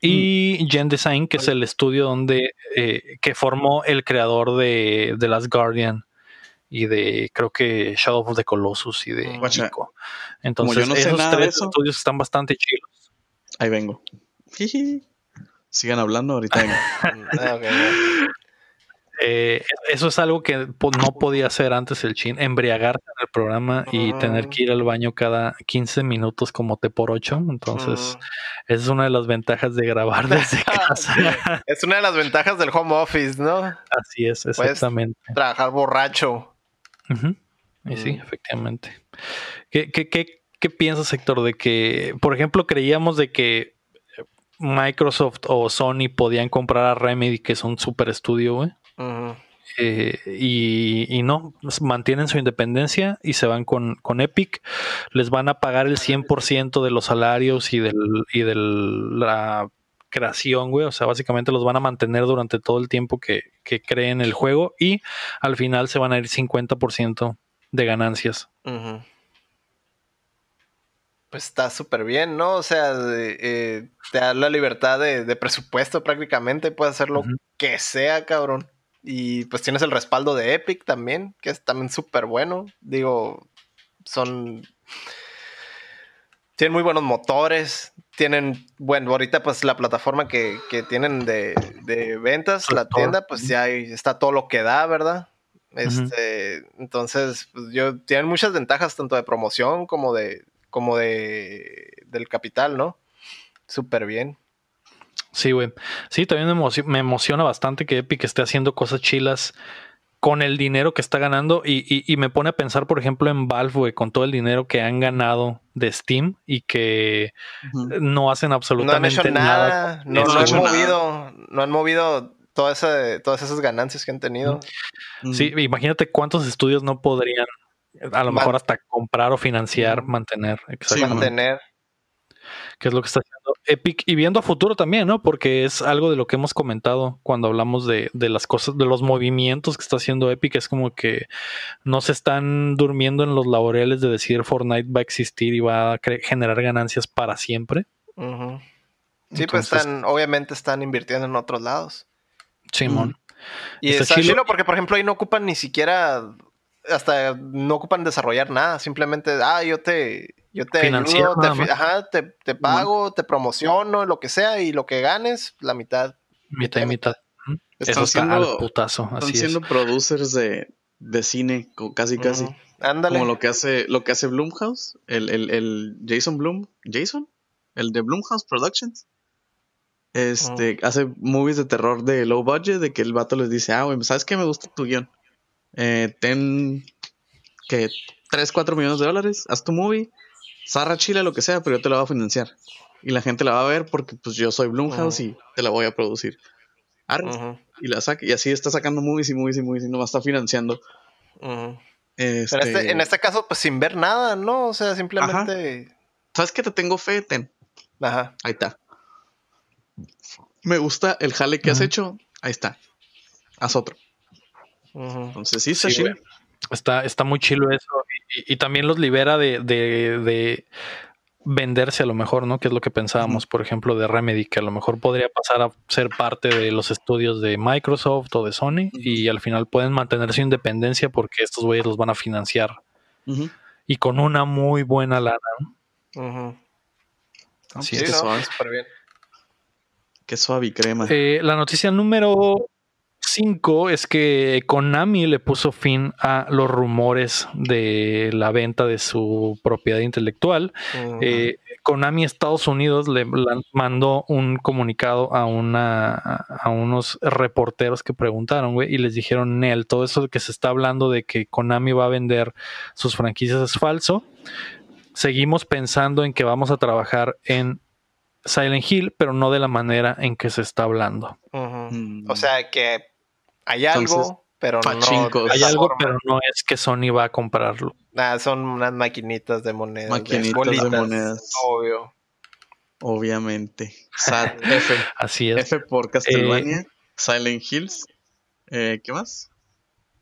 y mm. Gen Design, que es el estudio donde eh, que formó el creador de, The Last Guardian y de creo que Shadow of the Colossus y de Chico. Entonces, esos tres estudios están bastante chilos. Ahí vengo. Sigan hablando ahorita. Ah, eh, eso es algo que no podía hacer antes el chin, embriagarse en el programa y tener que ir al baño cada 15 minutos como T por 8. Entonces, esa es una de las ventajas de grabar desde casa. es una de las ventajas del home office, ¿no? Así es, exactamente. trabajar borracho. Y sí, efectivamente. ¿Qué, qué, qué, qué piensas, Héctor, de que, por ejemplo, creíamos de que Microsoft o Sony podían comprar a Remedy, que es un super estudio, güey? Eh, y, no, mantienen su independencia y se van con, Epic. Les van a pagar el 100% de los salarios y, del, y de la creación, güey. O sea, básicamente los van a mantener durante todo el tiempo que, creen el juego y al final se van a ir 50% de ganancias. Pues está súper bien, ¿no? O sea, eh, te da la libertad de, presupuesto prácticamente, puedes hacer lo que sea, cabrón. Y pues tienes el respaldo de Epic también, que es también súper bueno. Digo, son... Tienen muy buenos motores, tienen, bueno, ahorita pues la plataforma que, tienen de, ventas, la tienda, pues ya está todo lo que da, ¿verdad? Este, entonces, pues yo, tienen muchas ventajas tanto de promoción como de, como de, del capital, ¿no? Súper bien. Sí, güey. Sí, también me, emociona bastante que Epic esté haciendo cosas chilas con el dinero que está ganando y, me pone a pensar, por ejemplo, en Valve, güey, con todo el dinero que han ganado de Steam y que no hacen absolutamente nada. No, han movido, no han movido todas esas ganancias que han tenido. Sí, imagínate cuántos estudios no podrían, a lo mejor hasta comprar o financiar, mantener. Exactamente. mantener que es lo que está haciendo Epic y viendo a futuro también, ¿no? Porque es algo de lo que hemos comentado cuando hablamos de, las cosas, de los movimientos que está haciendo Epic, es como que no se están durmiendo en los laureles de decir Fortnite va a existir y va a generar ganancias para siempre. Sí, pues están, obviamente están invirtiendo en otros lados. Simón. Y está, chido porque, por ejemplo, ahí no ocupan ni siquiera, hasta no ocupan desarrollar nada, simplemente, ah, yo te, yo te ayudo, te, pago, te promociono, lo que sea, y lo que ganes, la mitad. Mitad y mitad. Están Eso siendo, putazo. Están siendo producers de, cine, casi casi. Ándale. Como lo que hace, lo que hace Blumhouse, el, el, Jason Blum, Jason, el de Blumhouse Productions. Este, hace movies de terror de low budget, de que el vato les dice, ah, güey, ¿sabes qué? Me gusta tu guion. Eh, ten, que 3, 4 millones de dólares, haz tu movie Sarra Chile, lo que sea, pero yo te la voy a financiar. Y la gente la va a ver porque pues yo soy Blumhouse y te la voy a producir. Y la saca, y así está sacando movies y movies y movies y no va a estar financiando. Este pero este, en este caso, pues sin ver nada, ¿no? O sea, simplemente. ¿Sabes que te tengo fe? Ten. Ajá. Ahí está. Me gusta el jale que has hecho. Ahí está. Haz otro. Entonces sí, está Está, está muy chilo eso. Y, también los libera de, de, venderse a lo mejor, ¿no? Que es lo que pensábamos, por ejemplo, de Remedy, que a lo mejor podría pasar a ser parte de los estudios de Microsoft o de Sony y al final pueden mantener su independencia porque estos güeyes los van a financiar. Y con una muy buena lana. ¿no? Así es. Qué suave y crema. Eh, la noticia número 5 es que Konami le puso fin a los rumores de la venta de su propiedad intelectual. Eh, Konami Estados Unidos le mandó un comunicado a una a unos reporteros que preguntaron, güey, y les dijeron, Nel, todo eso que se está hablando de que Konami va a vender sus franquicias es falso. Seguimos pensando en que vamos a trabajar en Silent Hill, pero no de la manera en que se está hablando. O sea que hay algo, pero no. Hay algo, pero no es que Sony va a comprarlo. Nada, son unas maquinitas de monedas. Maquinitas de, monedas. Obvio. Obviamente. F. Así es. F por Castlevania. Eh, Silent Hills. Eh, ¿Qué más?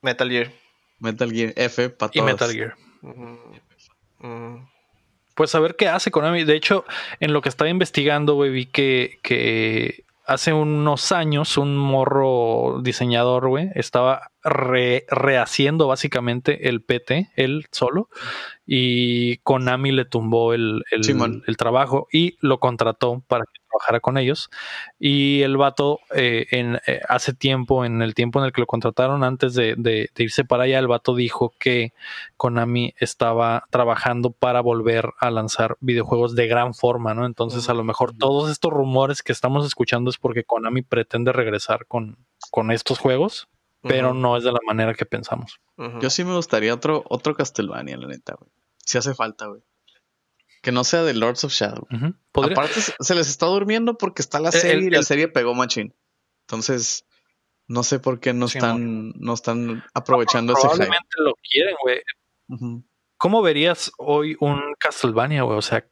Metal Gear. Metal Gear F para Y Metal Gear. Pues a ver qué hace Konami. De hecho, en lo que estaba investigando, güey, vi que, que hace unos años un morro diseñador, güey, estaba rehaciendo básicamente el PT, él solo, y Konami le tumbó el, el, trabajo y lo contrató para que trabajara con ellos. Y el vato, eh, en, eh, hace tiempo, en el tiempo en el que lo contrataron, antes de, irse para allá, el vato dijo que Konami estaba trabajando para volver a lanzar videojuegos de gran forma, ¿no? Entonces, a lo mejor todos estos rumores que estamos escuchando es porque Konami pretende regresar con, con estos juegos pero no es de la manera que pensamos. Yo sí me gustaría otro, otro Castlevania, la neta, güey. Si hace falta, güey. Que no sea de Lords of Shadow. Aparte, se les está durmiendo porque está la serie y la serie pegó machín. Entonces, no sé por qué no están, no están aprovechando ese Probablemente lo quieren, güey. ¿Cómo verías hoy un Castlevania, güey? O sea,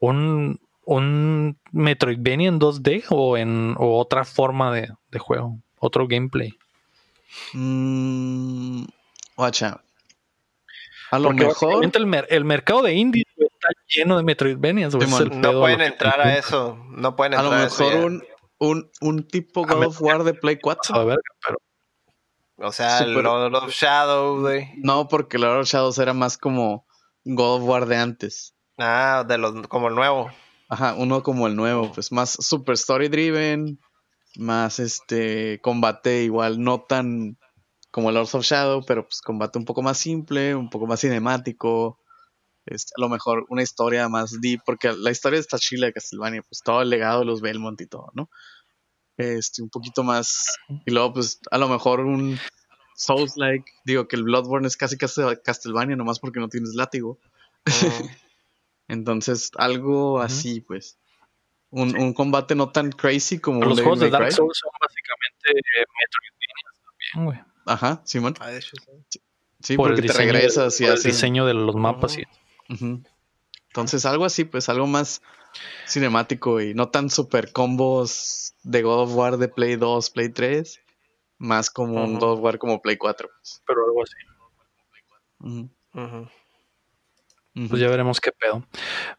un, un Metroidvania en 2D o en otra forma de, de juego, otro gameplay. Mmm. Guacha. A lo mejor. El, mercado de indie está lleno de Metroidvanias. no pueden entrar a eso. No pueden entrar a lo mejor un, un, un, tipo God of War de Play 4. A ver, pero. O sea, el Lord of Shadows, güey. No, porque Lord of Shadows era más como God of War de antes. Ah, de los, como el nuevo. Ajá, uno como el nuevo, pues más super story driven, más este combate igual no tan como el Lords of Shadow, pero pues combate un poco más simple, un poco más cinemático, este, a lo mejor una historia más deep, porque la historia de esta chile de Castlevania, pues todo el legado de los Belmont y todo, ¿no? este, un poquito más, y luego pues a lo mejor un Souls-like, digo que el Bloodborne es casi casi Castlevania, nomás porque no tienes látigo. Entonces, algo así, pues. Un, un, combate no tan crazy como Los juegos de Dark Souls son básicamente eh, Metroidvania también, güey. Ajá, Simón. Ah, de hecho, sí. Sí, Por porque te regresas y el diseño de los mapas y Entonces, algo así, pues algo más cinemático y no tan super combos de God of War de Play 2, Play 3, más como un God of War como Play 4. Pues. Pero algo así. Pues ya veremos qué pedo.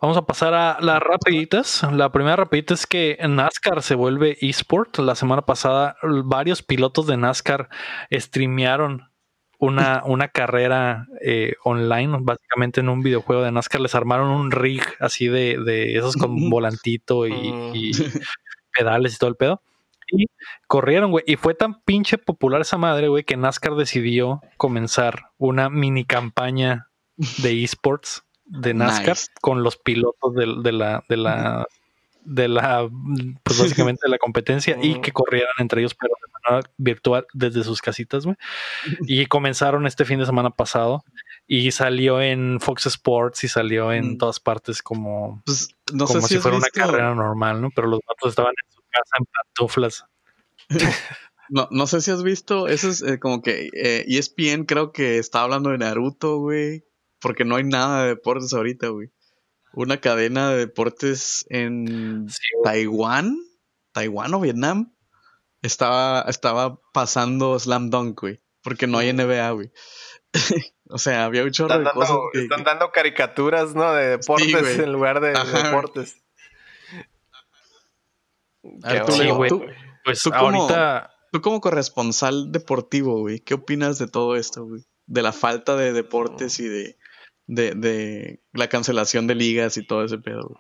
Vamos a pasar a las rapiditas. La primera rapidita es que NASCAR se vuelve eSport. La semana pasada varios pilotos de NASCAR streamearon una, una carrera eh, online, básicamente en un videojuego de NASCAR. Les armaron un rig así de, de esos con volantito y, pedales y todo el pedo. Y corrieron, güey. Y fue tan pinche popular esa madre, güey, que NASCAR decidió comenzar una mini campaña de esports de NASCAR con los pilotos de, la de la de la pues básicamente de la competencia y que corrieran entre ellos pero de manera virtual desde sus casitas güey. Y comenzaron este fin de semana pasado y salió en Fox Sports y salió en mm. todas partes como pues, no como si, fuera una carrera normal no pero los vatos estaban en su casa en pantuflas. No, no sé si has visto, eso es eh, como que eh, ESPN creo que está hablando de Naruto, güey porque no hay nada de deportes ahorita, güey. Una cadena de deportes en Taiwán, Taiwán o Vietnam, estaba, estaba pasando Slam Dunk, güey, porque no hay NBA, güey. o sea, había un chorro de cosas. están dando caricaturas, ¿no? De deportes en lugar de, deportes. sí, güey. Pues tú ahorita. Como, tú como corresponsal deportivo, güey, ¿qué opinas de todo esto, güey? De la falta de deportes y de de, de la cancelación de ligas y todo ese pedo.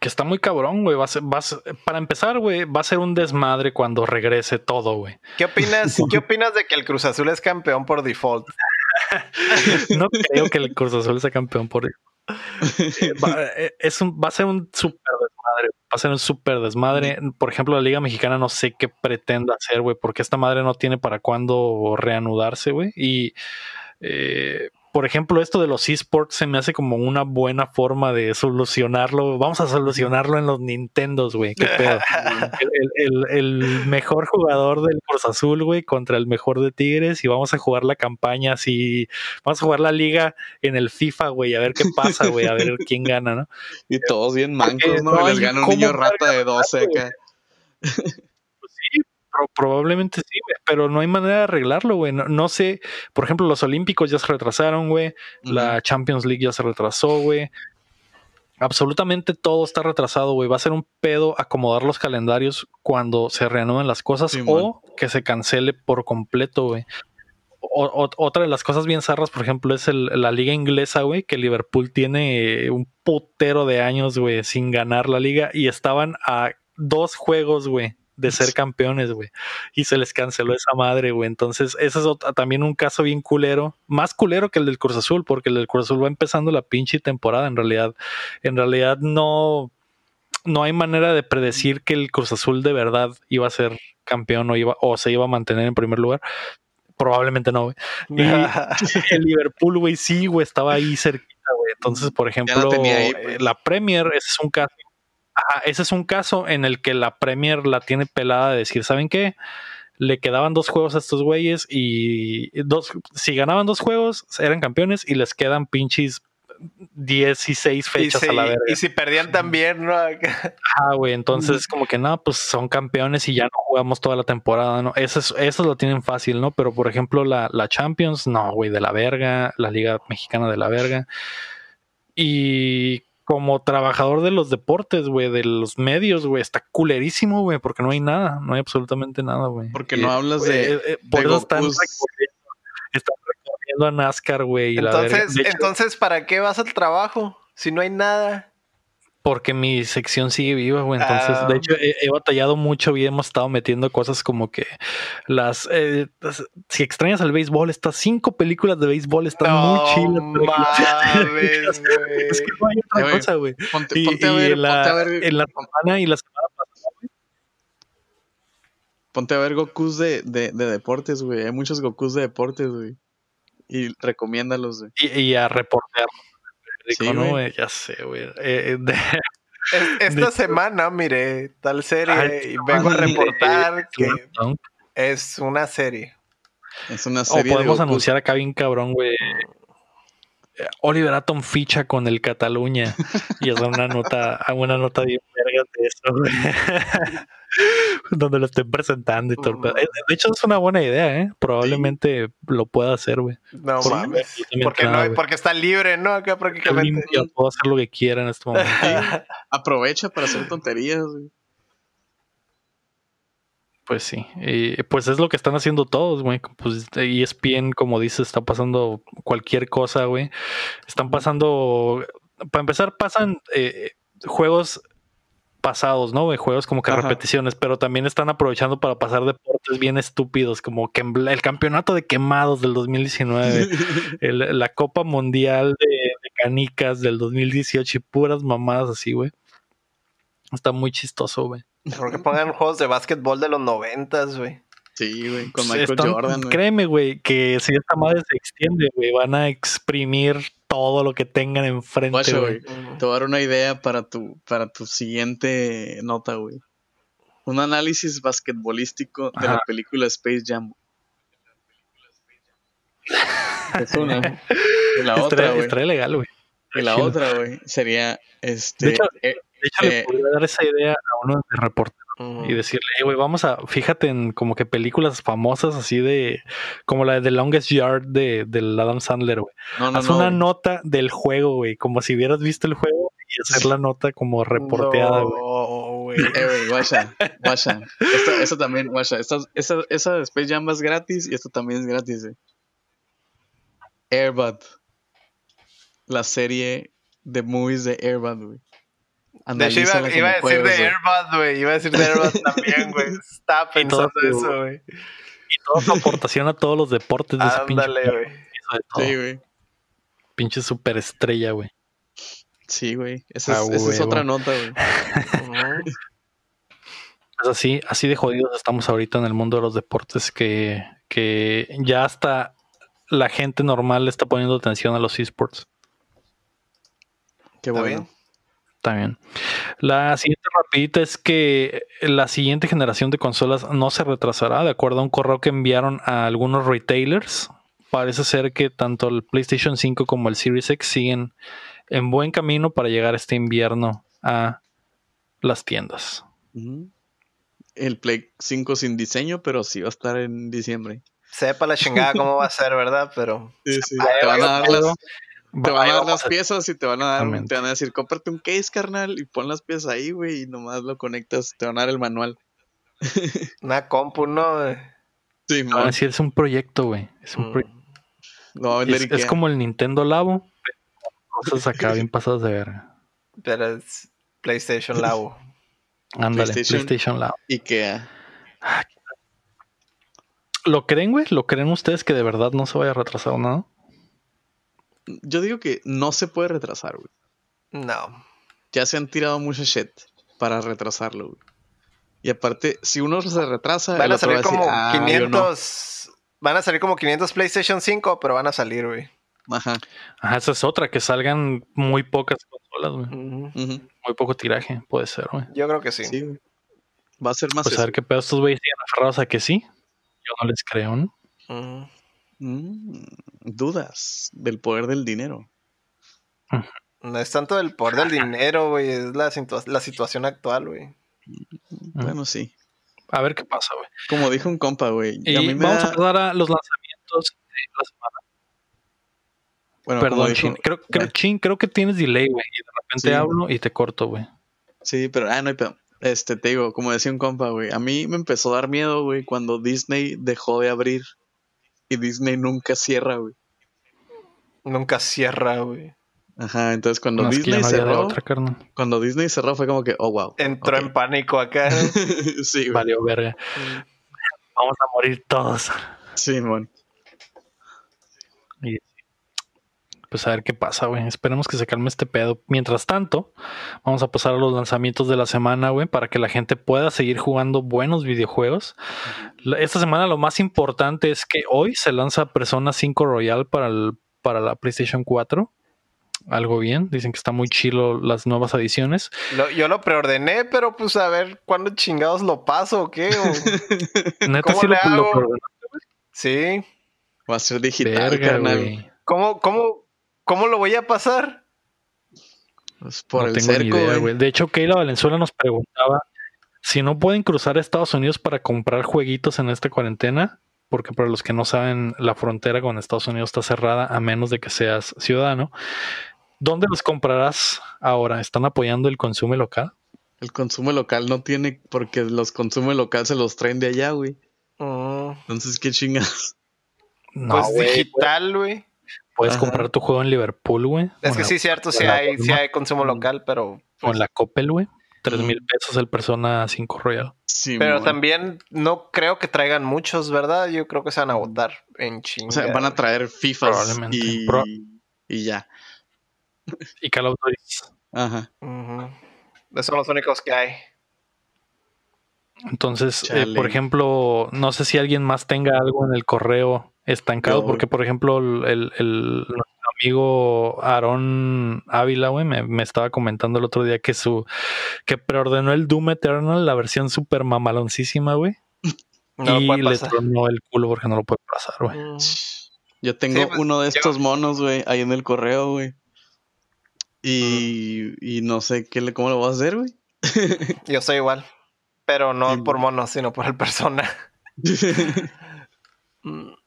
Que está muy cabrón, güey. Va a ser, va para empezar, güey, va a ser un desmadre cuando regrese todo, güey. ¿Qué opinas, ¿Qué opinas de que el Cruz Azul es campeón por default? no creo que el Cruz Azul sea campeón por default. Eh, va, eh, es un, va a ser un super desmadre. Va a ser un super desmadre. Por ejemplo, la Liga Mexicana no sé qué pretende hacer, güey, porque esta madre no tiene para cuándo reanudarse, güey. Y eh, por ejemplo, esto de los esports se me hace como una buena forma de solucionarlo. Vamos a solucionarlo en los Nintendos, güey. ¿Qué pedo? el, mejor jugador del Cruz Azul, güey, contra el mejor de Tigres y vamos a jugar la campaña así. Vamos a jugar la liga en el FIFA, güey, a ver qué pasa, güey, a ver quién gana, ¿no? Y todos bien mancos, ¿no? les gana un niño rata de 12 acá probablemente sí, pero no hay manera de arreglarlo, güey. No, sé, por ejemplo, los Olímpicos ya se retrasaron, güey. La Champions League ya se retrasó, güey. Absolutamente todo está retrasado, güey. Va a ser un pedo acomodar los calendarios cuando se reanuden las cosas o que se cancele por completo, güey. otra de las cosas bien zarras, por ejemplo, es la liga inglesa, güey, que Liverpool tiene un putero de años, güey, sin ganar la liga y estaban a dos juegos, güey, de ser campeones, güey. Y se les canceló esa madre, güey. Entonces, ese es también un caso bien culero. Más culero que el del Cruz Azul, porque el del Cruz Azul va empezando la pinche temporada, en realidad. En realidad no, no hay manera de predecir que el Cruz Azul de verdad iba a ser campeón o, iba, o se iba a mantener en primer lugar. Probablemente no, güey. Y el Liverpool, güey, sí, güey, estaba ahí cerquita, güey. Entonces, por ejemplo, pues. la Premier, ese es un caso ese es un caso en el que la Premier la tiene pelada de decir, ¿saben qué? Le quedaban dos juegos a estos güeyes y dos, si ganaban dos juegos, eran campeones y les quedan pinches 16 fechas a la verga. Y si perdían también, ¿no? ah, güey, entonces como que no, pues son campeones y ya no jugamos toda la temporada, ¿no? Eso, es, eso lo tienen fácil, ¿no? Pero por ejemplo, la, la Champions, no, güey, de la verga, la Liga Mexicana de la verga. Y como trabajador de los deportes, güey, de los medios, güey, está culerísimo, güey, porque no hay nada, no hay absolutamente nada, güey. Porque no hablas de. Eh, eh, por eso están recorriendo, a NASCAR, güey. Entonces, entonces, ¿para qué vas al trabajo si no hay nada? Porque mi sección sigue viva, güey. Entonces, de ah. hecho, he, batallado mucho y hemos estado metiendo cosas como que las. Eh, si extrañas al béisbol, estas cinco películas de béisbol están muy chilas. es que no hay otra cosa, güey. Ponte, a ver, en la, en la semana y la semana pasada Ponte a ver Gokus de, de, de deportes, güey. Hay muchos Gokus de deportes, güey. Y recomiéndalos, güey. Y, a Sí, no, ya sé, güey. Eh, eh, esta semana miré tal serie y vengo a reportar que es una serie. Es una serie. O podemos anunciar acá bien cabrón, güey. Oliver Atom ficha con el Cataluña y es una nota, una nota bien verga de eso, Donde lo estén presentando y todo. De hecho, es una buena idea, ¿eh? Probablemente lo pueda hacer, güey. No mames. Porque, no, porque está libre, ¿no? Acá prácticamente. Yo puedo hacer lo que quiera en este momento. Aprovecha para hacer tonterías, güey. Pues sí, y pues es lo que están haciendo todos, güey. Pues ESPN, como dices, está pasando cualquier cosa, güey. Están pasando, para empezar, pasan eh, juegos pasados, ¿no? Juegos como que repeticiones, pero también están aprovechando para pasar deportes bien estúpidos, como que el campeonato de quemados del 2019, la Copa Mundial de, de, Canicas del 2018 y puras mamadas así, güey. Está muy chistoso, güey. Mejor que pongan juegos de básquetbol de los noventas, güey. Sí, güey, con Michael Jordan, güey. Créeme, güey, que si esta madre se extiende, güey, van a exprimir todo lo que tengan enfrente, güey. Te voy a dar una idea para tu, para tu siguiente nota, güey. Un análisis basquetbolístico de la película Space Jam. es una. Y la otra, güey. legal, güey. Y la otra, güey, sería este. De hecho, eh, de hecho, le eh, podría dar esa idea a uno de reporteros y decirle, güey, vamos a, fíjate en como que películas famosas así de, como la de The Longest Yard de, del Adam Sandler, güey. Haz una nota del juego, güey, como si hubieras visto el juego y hacer la nota como reporteada, güey. eh, güey, guacha, guacha. Esto, también, guacha. Esta, esa, esa Space Jam es gratis y esto también es gratis, güey. Airbud. La serie de movies de Airbud, güey. De hecho, iba, iba a decir de Airbud, güey. Iba a decir de Airbud también, güey. Estaba pensando eso, güey. Y toda su aportación a todos los deportes de ese pinche. güey. Sí, güey. Pinche superestrella, güey. Sí, güey. Esa, es, esa es otra nota, güey. pues así, así de jodidos estamos ahorita en el mundo de los deportes que, que ya hasta la gente normal le está poniendo atención a los esports. Qué bueno. También. La siguiente rapidita es que la siguiente generación de consolas no se retrasará, de acuerdo a un correo que enviaron a algunos retailers. Parece ser que tanto el PlayStation 5 como el Series X siguen en buen camino para llegar este invierno a las tiendas. El Play 5 sin diseño, pero sí va a estar en diciembre. Sepa la chingada cómo va a ser, ¿verdad? Pero. Sí, sí. Te van a dar las, te van a dar las piezas y te van a dar, te van a decir, cómprate un case, carnal, y pon las piezas ahí, güey, y nomás lo conectas, te van a dar el manual. Una compu, ¿no? Sí, man. decir, es un proyecto, güey. Es un mm. es, como el Nintendo Labo. Cosas acá bien pasadas de verga. Pero es PlayStation Labo. Ándale, PlayStation, Labo. Ikea. ¿Lo creen, güey? ¿Lo creen ustedes que de verdad no se vaya a retrasar nada? Yo digo que no se puede retrasar, güey. No. Ya se han tirado mucho shit para retrasarlo, güey. Y aparte, si uno se retrasa, van a salir como 500. Ah, van a salir como 500 PlayStation 5, pero van a salir, güey. Ajá. Ajá, esa es otra, que salgan muy pocas consolas, güey. Muy poco tiraje, puede ser, güey. Yo creo que sí. Sí, Va a ser más. Pues a ver qué pedo estos güeyes siguen aferrados a que sí. Yo no les creo, ¿no? Mm, dudas del poder del dinero. No es tanto el poder del dinero, güey, es la, la situación actual, güey. Bueno, sí. A ver qué pasa, güey. Como dijo un compa, güey. Y vamos a dar a los lanzamientos de la semana. Bueno, Perdón, Chin. Creo, creo, creo que tienes delay, güey. Y de repente hablo y te corto, güey. Sí, pero, ah, no hay pedo. Este, te digo, como decía un compa, güey. A mí me empezó a dar miedo, güey, cuando Disney dejó de abrir y Disney nunca cierra, güey. Nunca cierra, güey. Ajá, entonces cuando Disney cerró, cuando Disney cerró fue como que, oh wow. Entró en pánico acá. sí, güey. Valió verga. Vamos a morir todos. Sí, man. Pues a ver qué pasa, güey. Esperemos que se calme este pedo. Mientras tanto, vamos a pasar a los lanzamientos de la semana, güey, para que la gente pueda seguir jugando buenos videojuegos. Esta semana lo más importante es que hoy se lanza Persona 5 Royal para, el, para la PlayStation 4 algo bien. Dicen que está muy chilo las nuevas ediciones. yo lo preordené, pero pues a ver cuándo chingados lo paso o qué. Neta sí lo, lo Sí. Va a ser digital, carnal. ¿Cómo, cómo, ¿Cómo lo voy a pasar? Pues por el cerco, güey. De hecho, Keila Valenzuela nos preguntaba si no pueden cruzar a Estados Unidos para comprar jueguitos en esta cuarentena, porque para los que no saben, la frontera con Estados Unidos está cerrada a menos de que seas ciudadano. ¿Dónde los comprarás ahora? ¿Están apoyando el consumo local? El consumo local no tiene, porque los consumos local se los traen de allá, güey. Oh. Entonces, ¿qué chingas? No, pues digital, güey. Puedes comprar tu juego en Liverpool, güey. Es que sí, cierto, sí hay, sí hay consumo local, pero. Con pues la Coppel, güey. Tres mil pesos el Persona 5 Royal. Sí, pero también no creo que traigan muchos, ¿verdad? Yo creo que se van a votar en chinga. O sea, van a traer FIFA y, y ya. Y Call of Duty. Ajá. Esos son los únicos que hay. Entonces, eh, por ejemplo, no sé si alguien más tenga algo en el correo estancado, porque por ejemplo, el, el, amigo Aaron Ávila, güey, me, estaba comentando el otro día que su que preordenó el Doom Eternal, la versión super mamaloncísima, güey. y le tronó el culo porque no lo puede pasar, güey. Mm. Yo tengo pues, uno de estos monos, güey, ahí en el correo, güey. Y, y no sé qué le, cómo lo voy a hacer, güey. Yo soy igual. Pero no por mono, sino por el persona.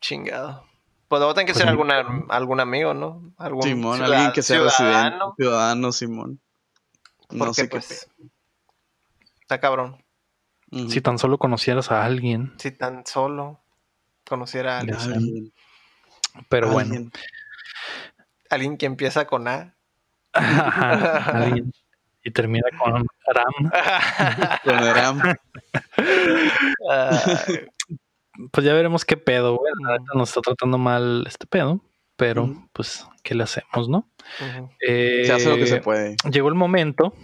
Chingado. Pues luego tiene que pues ser alguna, algún amigo, ¿no? Algún Simón, alguien que sea ciudadano. residente. Ciudadano, Simón. No sé pues, Está cabrón. Si tan solo conocieras a alguien. Si tan solo conociera a alguien. Pero bueno. Alguien que empieza con A. alguien. Y termina con Ram. con Ram pues ya veremos qué pedo, güey. Nos está tratando mal este pedo, pero pues, ¿qué le hacemos, no? se hace lo que se eh, puede. Llegó el momento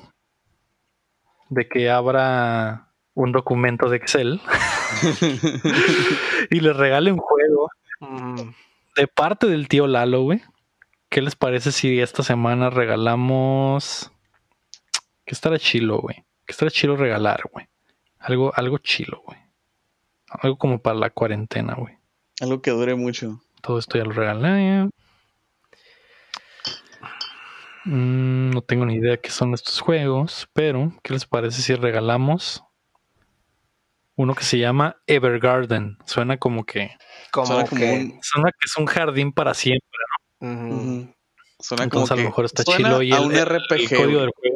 de que abra un documento de Excel y le regale un juego de parte del tío Lalo, güey. ¿Qué les parece si esta semana regalamos? ¿Qué estará chilo, güey? ¿Qué estará chilo regalar, güey? Algo, algo chilo, güey. Algo como para la cuarentena, güey. Algo que dure mucho. Todo esto ya lo regalé. Mm, no tengo ni idea qué son estos juegos, pero ¿qué les parece si regalamos uno que se llama Evergarden? Suena como que. Como suena, que... suena que es un jardín para siempre, ¿no? Suena Entonces a lo mejor está chilo y el, RPG, código del juego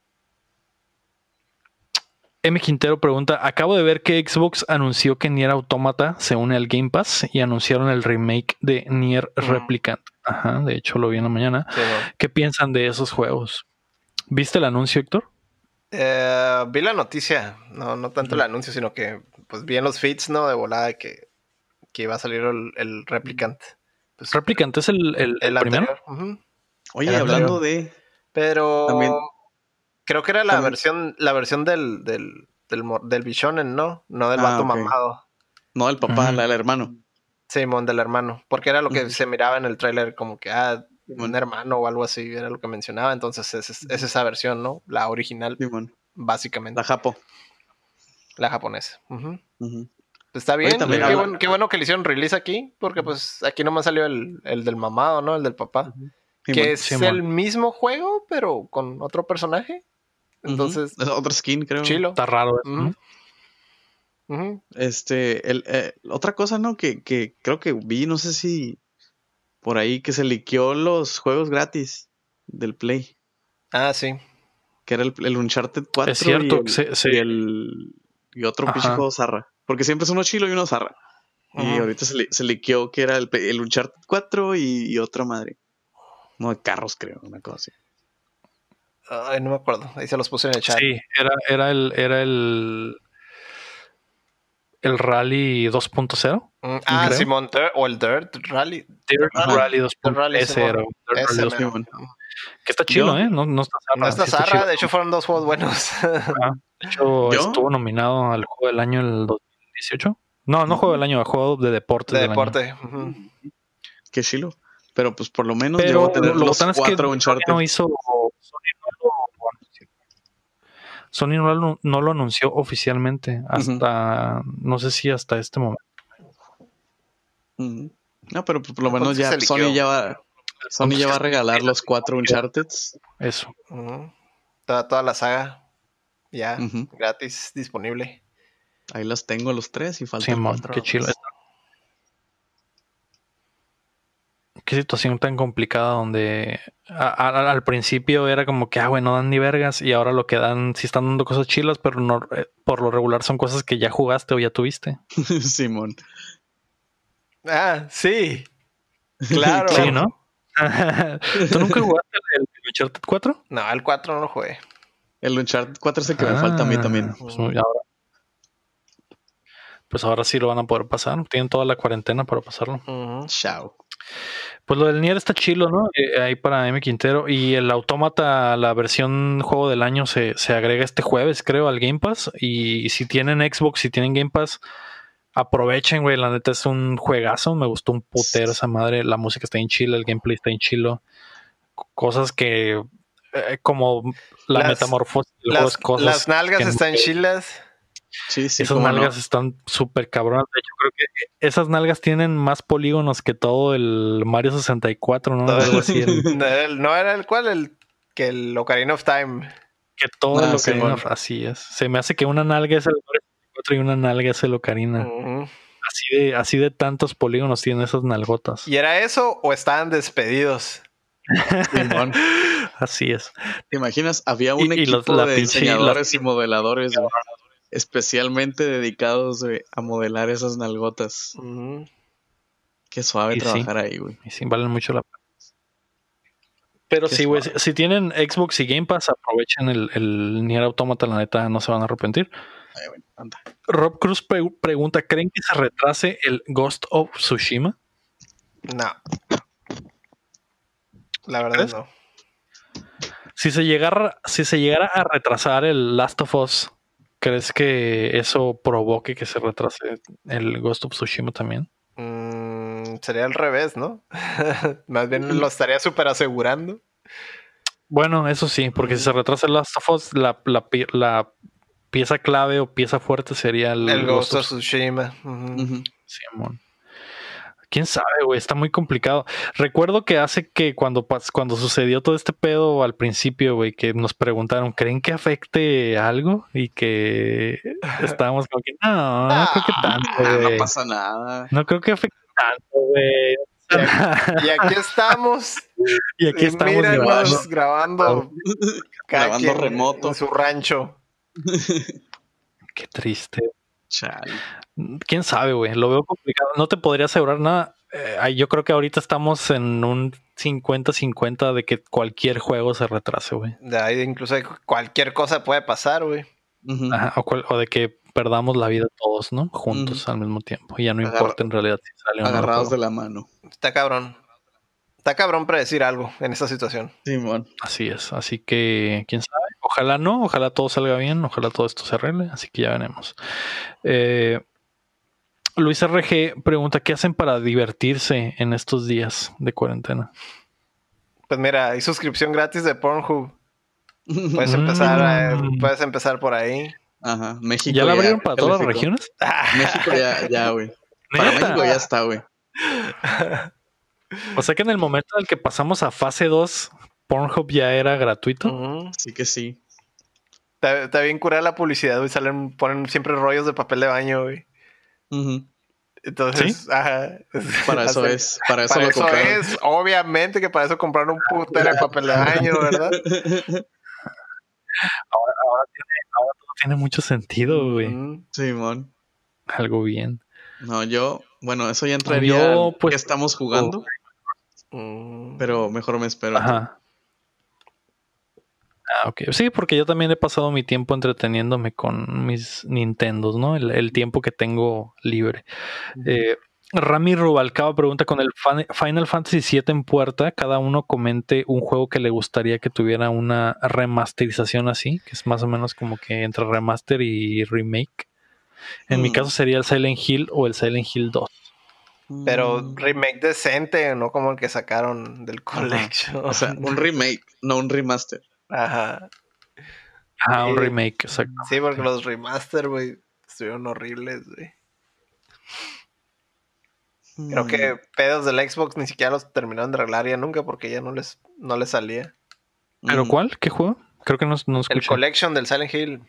M. Quintero pregunta: Acabo de ver que Xbox anunció que Nier Automata se une al Game Pass y anunciaron el remake de Nier Replicant. Ajá, de hecho lo vi en la mañana. ¿Qué piensan de esos juegos? ¿Viste el anuncio, Héctor? Eh, vi la noticia, no, no tanto el anuncio, sino que pues vi en los feeds, ¿no? De volada que, que iba a salir el, Replicant. Pues, Replicant es el, el, primero. Oye, hablando de. Pero. Creo que era la versión, la versión del, del, del, del Bishonen, ¿no? No del ah, vato mamado. No del papá, la del hermano. Simón, del hermano. Porque era lo que se miraba en el tráiler, como que, ah, un hermano o algo así, era lo que mencionaba. Entonces es, esa versión, ¿no? La original, básicamente. La japo. La japonesa. Está bien, qué, bueno, que le hicieron release aquí, porque pues aquí nomás salió el, el del mamado, ¿no? El del papá. que es el mismo juego, pero con otro personaje. Entonces. Es otra skin, creo. Chilo. Está raro. Este, el, eh, otra cosa, ¿no? Que, que, creo que vi, no sé si, por ahí que se liqueó los juegos gratis del Play. Ah, sí. Que era el, el Uncharted 4 Es cierto, y, el, se- y, el- y otro pinche juego Zarra. Porque siempre es uno chilo y uno Zarra. Y Ajá. ahorita se, li- se liqueó que era el, el Uncharted 4 y, y otra madre. No, de carros, creo, una cosa así. Ay, no me acuerdo. Ahí se los puse en el chat. Sí, era, era el, era el, el Rally 2.0. Mm, ah, creo. Simón, Dirt- o el Dirt Rally. Dirt Rally. Rally Dirt 2.0. Rally, Ese era. Dirt Rally mero. 2.0. Que está chido, ¿eh? No, no está zarra. No está sí está zarra, chido. de hecho fueron dos juegos buenos. De hecho, ¿Yo? estuvo nominado al juego del año el 2018. No, no juego del año, a juego de deportes. de del año. deporte. ujú. Qué chilo. Pero pues por lo menos Pero llegó a tener lo los botán es que cuatro Uncharted. no hizo. Sony. Sony no lo, no lo anunció oficialmente hasta. No sé si hasta este momento. No, pero pues, por lo Pues menos sí ya se Sony ya va, Sony ya va a regalar los cuatro Uncharted. Eso. Toda, toda la saga ya gratis disponible. Ahí las tengo los tres y faltan Simón, cuatro. qué chido. Qué situación tan complicada donde a- a- al principio era como que, ah, güey, no dan ni vergas y ahora lo que dan, sí están dando cosas chilas, pero no, eh, por lo regular son cosas que ya jugaste o ya tuviste. Simón. Ah, sí. Claro. Sí, ¿no? ¿Tú nunca jugaste el, el Uncharted 4? No, el 4 no lo jugué. El Uncharted 4 es el que me falta a mí Ah, también. Pues ahora, pues ahora sí lo van a poder pasar. Tienen toda la cuarentena para pasarlo. Chao. Pues lo del Nier está chilo, ¿no? Eh, ahí para M. Quintero. Y el Autómata, la versión juego del año, se, se agrega este jueves, creo, al Game Pass. Y si tienen Xbox, si tienen Game Pass, aprovechen, güey. La neta es un juegazo. Me gustó un putero esa madre. La música está en chilo, el gameplay está en chilo. Cosas que, eh, como la Las- metamorfosis Las, cosas. las nalgas están chilas. Sí, sí, esas no. nalgas están súper cabronas. De hecho, creo que esas nalgas tienen más polígonos que todo el Mario 64, ¿no? Algo así. el- No era el, no era el cual, el que el Ocarina of Time. que todo Ah, el sí, Ocarina, bueno. así es. Se me hace que una nalga es el Mario 64 y una nalga es el Ocarina. Así de, así de tantos polígonos tienen esas nalgotas. ¿Y era eso o estaban despedidos? Simón. Así es. ¿Te imaginas? Había un Y- y equipo los- de pinche- diseñadores y modeladores especialmente dedicados a modelar esas nalgotas. Ujú. Qué suave Y sí. trabajar ahí, güey. Y sí, valen mucho la pena. Pero Qué sí, güey, si, tienen Xbox y Game Pass, aprovechen el, el Nier Automata, la neta, no se van a arrepentir. Ay, güey, anda. Rob Cruz pre- pregunta, ¿creen que se retrase el Ghost of Tsushima? No. La verdad ¿Crees? no. Si se llegara, si se llegara a retrasar el Last of Us, ¿crees que eso provoque que se retrase el Ghost of Tsushima también? Mm, sería al revés, ¿no? Más bien lo estaría súper asegurando. Bueno, eso sí, porque si se retrasa el Last of Us, la, la pi- la pieza clave o pieza fuerte sería el, El Ghost of of Tsushima. Ujú. Simón. Quién sabe, güey, está muy complicado. Recuerdo que hace que cuando, cuando sucedió todo este pedo al principio, güey, que nos preguntaron, ¿creen que afecte algo? Y que estábamos como que, no, no creo que tanto, Ah, güey. no pasa nada. No creo que afecte tanto, güey. Y aquí estamos. y aquí estamos míranos grabando. grabando. Grabando remoto. En su rancho. Qué triste. Chale. Quién sabe, güey. Lo veo complicado. No te podría asegurar nada. Eh, yo creo que ahorita estamos en un 50-50 de que cualquier juego se retrase, güey. De ahí incluso cualquier cosa puede pasar, güey. Ajá, o, cual- o de que perdamos la vida todos, ¿no? Juntos al mismo tiempo. Y ya no Agarra- importa en realidad si sale o Agarrados de la mano. Está cabrón. Está cabrón predecir algo en esta situación. Simón. Así es. Así que, quién sabe. Ojalá no. Ojalá todo salga bien. Ojalá todo esto se arregle. Así que ya veremos. Eh, Luis RG pregunta: ¿Qué hacen para divertirse en estos días de cuarentena? Pues mira, hay suscripción gratis de Pornhub. Puedes empezar, Mm. puedes empezar por ahí. Ajá. México. ¿Ya la abrieron para todas las regiones? México ya, ya, güey. Para ¿Neta? México ya está, güey. O sea que en el momento en el que pasamos a fase 2, Pornhub ya era gratuito. Así que sí. Está, está bien curada la publicidad, güey. Salen, ponen siempre rollos de papel de baño, güey. Entonces, ajá. Para eso es, para eso, lo compraron. es, obviamente que para eso compraron un putero de papel de baño, ¿verdad? Ahora, ahora, tiene, ahora todo tiene mucho sentido, güey. Simón. Algo bien. No, yo, bueno, eso ya entraría yo, pues, que estamos jugando. Oh. Pero mejor me espero. Ajá. Ah, ok. Sí, porque yo también he pasado mi tiempo entreteniéndome con mis Nintendos, ¿no? El, tiempo que tengo libre. Eh, Rami Rubalcaba pregunta con el Final Fantasy VII en puerta, cada uno comente un juego que le gustaría que tuviera una remasterización así, que es más o menos como que entre remaster y remake. En mi mm. caso sería el Silent Hill o el Silent Hill 2. Pero mm. remake decente, no como el que sacaron del collection. O sea, un remake, no un remaster. Ajá. Ah, un remake, exacto. Sí, porque los remaster, güey, estuvieron horribles, güey. Creo que mm. pedos del Xbox ni siquiera los terminaron de arreglar ya nunca porque ya no les, no les salía. ¿Pero cuál? ¿Qué juego? Creo que no, no El Collection del Silent Hill.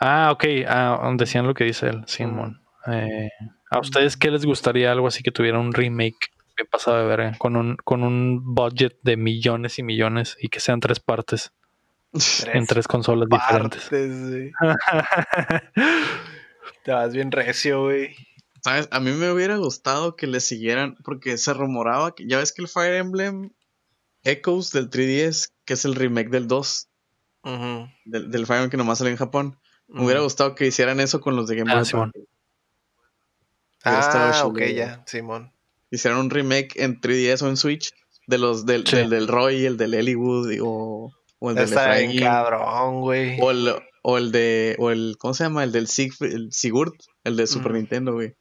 Ah, ok. Ah, decían lo que dice él, Simón. Eh, ¿A ustedes qué les gustaría algo así que tuviera un remake bien pasado de ver con un, con un budget de millones y millones y que sean tres partes en tres consolas diferentes? Te vas bien recio, güey. ¿Sabes? A mí me hubiera gustado que le siguieran, porque se rumoraba que ya ves que el Fire Emblem Echoes del 3DS, que es el remake del 2, del, Fire Emblem que nomás sale en Japón, me hubiera gustado que hicieran eso con los de Game Boy. Ah, ah ok, ya, Simón. Hicieron un remake en 3DS o en Switch de los del, del, Roy, el del Ellwood o, o el del Efraín. cabrón, güey. O el, o el de, o el, ¿cómo se llama? El del Sigurd, el de Super Nintendo, güey.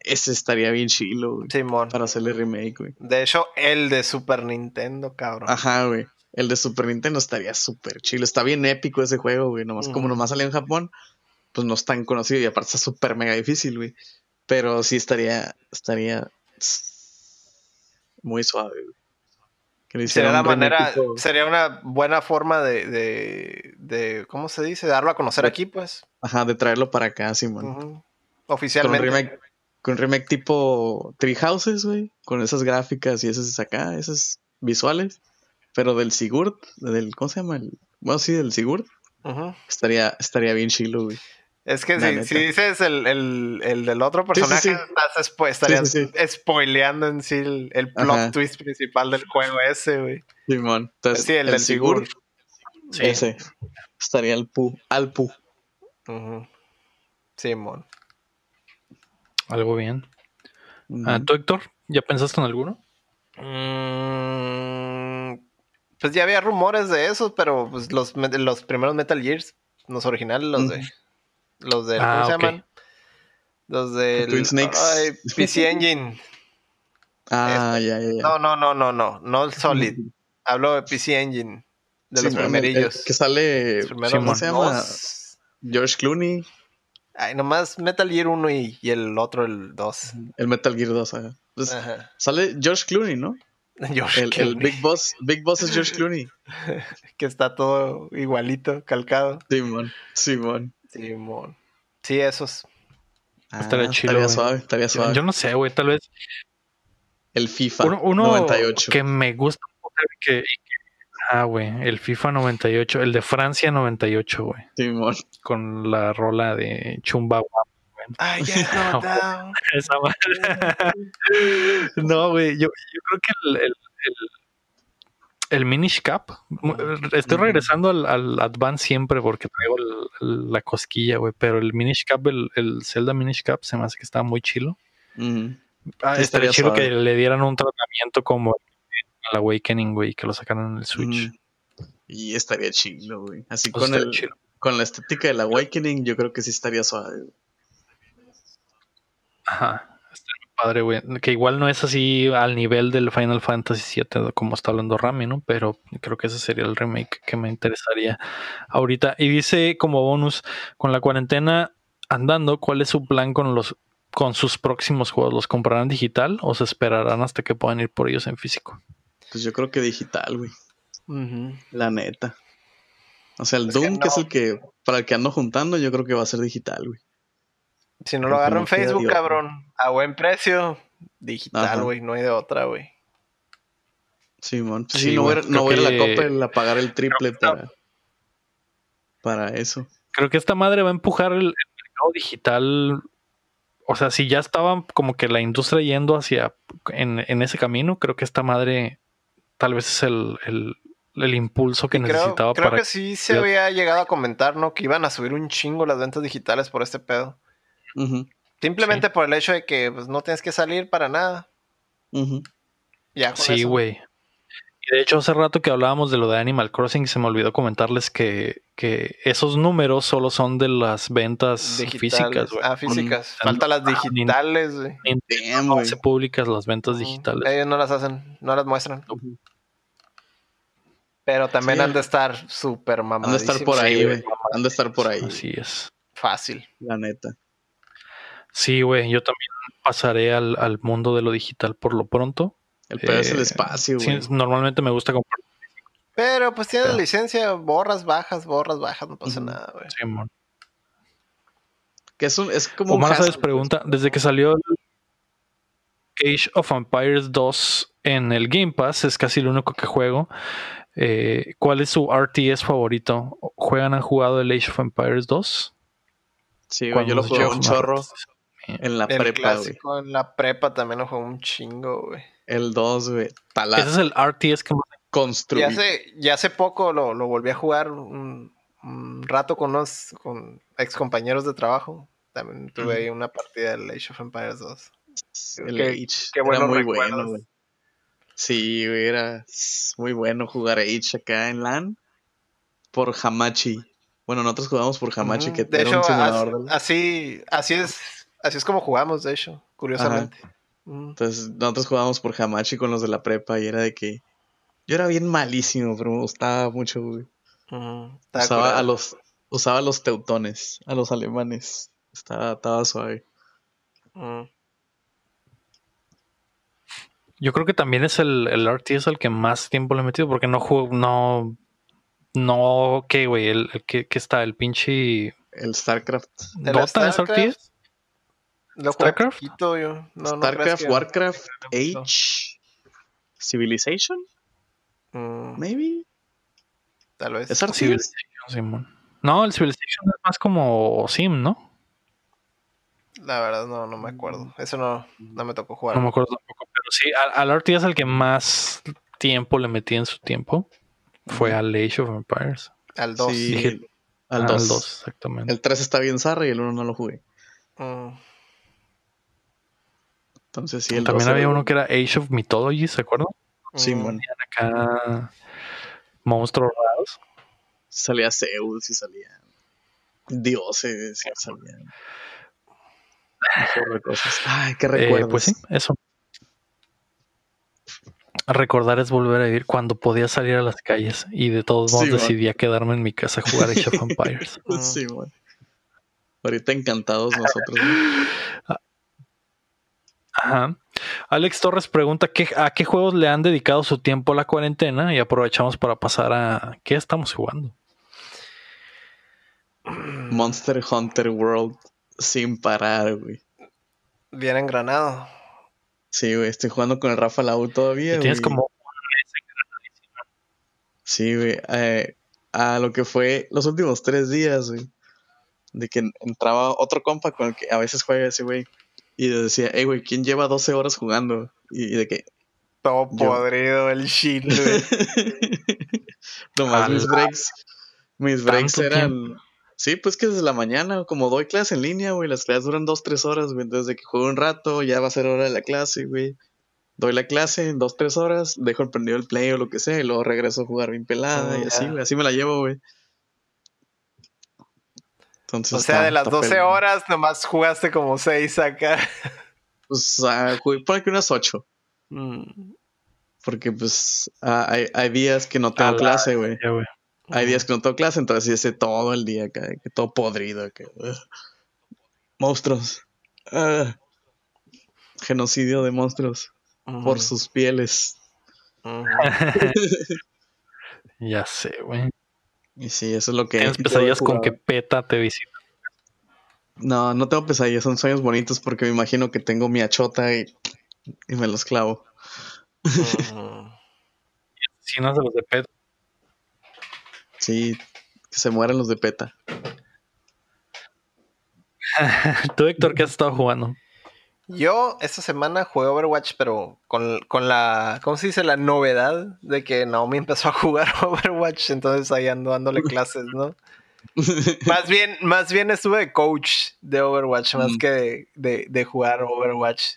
Ese estaría bien chilo, güey. Simón. Para hacerle remake, güey. De hecho, el de Super Nintendo, cabrón. Ajá, güey. El de Super Nintendo estaría súper chilo. Está bien épico ese juego, güey. Nomás, como nomás salió en Japón, pues no es tan conocido y aparte está súper mega difícil, güey. Pero sí estaría, estaría muy suave. Sería una manera, sería una buena forma de, de, de, ¿cómo se dice? Darlo a conocer aquí, pues. Ajá, de traerlo para acá, Simón. Oficialmente. Con un, remake, con remake tipo Tree Houses, güey. Con esas gráficas y esas acá, esas visuales. Pero del Sigurd, del, ¿cómo se llama? El, bueno, sí, del Sigurd. estaría, estaría bien chilo, güey. Es que si, si, dices el, el, el, del otro personaje, estás estarías spoileando en sí el, plot twist principal del juego ese, güey. Simón. Entonces, sí, el, del Sigur. Ese. Estaría el Pu. Al Pu. Simón. Algo bien. Ah, ¿Tú, Héctor? ¿Ya pensaste en alguno? Mm, pues ya había rumores de eso, pero pues los, los primeros Metal Gears, los originales, los de los del, ¿cómo ah, se llaman? Los del Twin Snakes. Ay, PC Engine. ah, ya, ya, ya. No, no, no, no, no, no el Solid. Hablo de PC Engine. De los primerillos. que sale. ¿Cómo se llama? George Clooney. Ay, nomás Metal Gear 1 y, y el otro, el 2. El Metal Gear 2, pues, ajá. Sale George Clooney, ¿no? George el, Clooney. el, Big Boss, Big Boss es George Clooney. que está todo igualito, calcado. Simón, Simón. Simón. Sí, esos. Ah, estaría chido. Estaría suave, estaría suave. Yo no sé, güey, tal vez. El FIFA uno, 98. Que me gusta que, Ah, güey, el FIFA 98, el de Francia 98, güey. Simón. Con la rola de Chumba Ay, ya no, güey, yo, yo, creo que el, el el Minish Cap. Estoy regresando al, Advance siempre porque traigo la cosquilla, güey. Pero el Minish Cap, el, el, Zelda Minish Cap, se me hace que estaba muy chilo. Ah, estaría chido que le dieran un tratamiento como el Awakening, güey, que lo sacaran en el Switch. Y estaría chido, güey. Así con, el, con la estética del Awakening, yo creo que sí estaría suave. Ajá padre, güey. Que igual no es así al nivel del Final Fantasy VII, como está hablando Rami, ¿no? Pero creo que ese sería el remake que me interesaría ahorita. Y dice como bonus, con la cuarentena andando, ¿cuál es su plan con los con sus próximos juegos? ¿Los comprarán digital o se esperarán hasta que puedan ir por ellos en físico? Pues yo creo que digital, güey. La neta. O sea, el Doom, que, es el que, para el que ando juntando, yo creo que va a ser digital, güey. Si no lo agarro en Facebook, cabrón, a buen precio, digital, güey, no hay de otra, güey. Simón, sí, no, voy, no voy a la Coppel a pagar el triple para, para eso. Creo que esta madre va a empujar el, mercado digital. O sea, si ya estaba como que la industria yendo hacia en, en ese camino, creo que esta madre tal vez es el, el, impulso que necesitaba creo, creo que sí se había llegado a comentar, ¿no? Que iban a subir un chingo las ventas digitales por este pedo. Simplemente por el hecho de que pues, no tienes que salir para nada. Ya, sí, güey de hecho, hace rato que hablábamos de lo de Animal Crossing, se me olvidó comentarles que, esos números solo son de las ventas físicas, Ah, físicas. Falta las digitales, güey. No se públicas las ventas digitales. Ellos no las hacen, no las muestran. Pero también han de estar súper mamadas. Han de estar por ahí, güey. Han de estar por ahí. Así es. Fácil. La neta. Sí, güey. Yo también pasaré al, al mundo de lo digital por lo pronto. El pedo es el eh, espacio, güey. normalmente me gusta comprar. Pero pues tiene licencia, borras bajas, borras bajas, no pasa nada, güey. Sí, amor. Que es, un, es como Omar un sabes pregunta, desde que salió Age of Empires 2 en el Game Pass, es casi lo único que juego. Eh, ¿Cuál es su RTS favorito? ¿Juegan, han jugado el Age of Empires 2? Sí, güey, yo lo jugué un chorro en la prepa, güey. En la prepa también lo jugué un chingo, güey. El 2, güey. Ese es el RTS que construí. Ya hace, ya hace poco lo, lo volví a jugar un, rato con unos con ex compañeros de trabajo. También tuve ahí una partida del Age of Empires 2. El Age. Qué bueno era muy bueno, güey. Sí, güey, era muy bueno jugar Age acá en LAN por Hamachi. Bueno, nosotros jugamos por Hamachi, que de era hecho, un simulador. Así, así es, así es como jugamos, de hecho, curiosamente. Entonces, nosotros jugábamos por Hamachi con los de la prepa y era de que yo era bien malísimo, pero me gustaba mucho, güey. Usaba a los usaba los teutones, a los alemanes. Estaba, estaba suave. Yo creo que también es el, el RTS el que más tiempo le he metido porque no juego, no, no, ¿qué, güey? El, que, está, el pinche... El StarCraft. ¿Dota es RTS? StarCraft, StarCraft, Warcraft, Age, Civilization, mm. maybe. Tal vez. Es Civilization, No, el Civilization es más como Sim, ¿no? La verdad no, no me acuerdo. Eso no, no me tocó jugar. No me acuerdo tampoco, pero sí, al, al es el que más tiempo le metí en su tiempo. Fue al Age of Empires. Al 2. Sí, al 2. exactamente. El 3 está bien zarra y el 1 no lo jugué. Mm. Entonces sí, También había uno que era Age of Mythology, ¿se acuerdan? Sí, bueno. acá monstruos raros. Salía Zeus y salían dioses y salían cosas. Ay, qué recuerdos. Eh, pues sí, eso. Recordar es volver a vivir cuando podía salir a las calles y de todos modos decidí quedarme en mi casa a jugar Age of Empires. sí, bueno. Ahorita encantados nosotros. Ah, Ajá. Alex Torres pregunta a qué juegos le han dedicado su tiempo a la cuarentena y aprovechamos para pasar a qué estamos jugando. Monster Hunter World sin parar, güey. Bien engranado. Sí, güey, estoy jugando con el Rafa Lau todavía. tienes como Sí, güey. Eh, a lo que fue los últimos tres días, güey. De que entraba otro compa con el que a veces juega ese güey. Y decía, hey, güey, ¿quién lleva 12 horas jugando? Y, de que. Todo podrido el shit, güey. Nomás mis breaks. Mis breaks eran. Sí, pues que desde la mañana, como doy clase en línea, güey, las clases duran 2-3 horas, güey. Entonces, de que juego un rato, ya va a ser hora de la clase, güey. Doy la clase en 2-3 horas, dejo el prendido el play o lo que sea, y luego regreso a jugar bien pelada, oh, y así, güey. Así me la llevo, güey o sea, de las 12 horas, nomás jugaste como 6 acá. Pues uh, jugué por aquí unas 8. Mm. Porque pues ah, hay, hay, días que no tengo clase, güey. Hay días que no tengo clase, entonces hice todo el día acá, que todo podrido. Que, monstruos. genocidio de monstruos. Por sus pieles. ya sé, güey. Y sí, eso es lo que... Tienes pesadillas con que PETA te visita. No, no tengo pesadillas, son sueños bonitos porque me imagino que tengo mi achota y, me los clavo. Si no se los de PETA. Sí, que se mueran los de PETA. ¿Tú, Héctor, qué has estado jugando? Yo esta semana jugué Overwatch, pero con, con, la, ¿cómo se dice? La novedad de que Naomi empezó a jugar Overwatch, entonces ahí ando dándole clases, ¿no? más bien, más bien estuve de coach de Overwatch, más mm. que de, jugar Overwatch.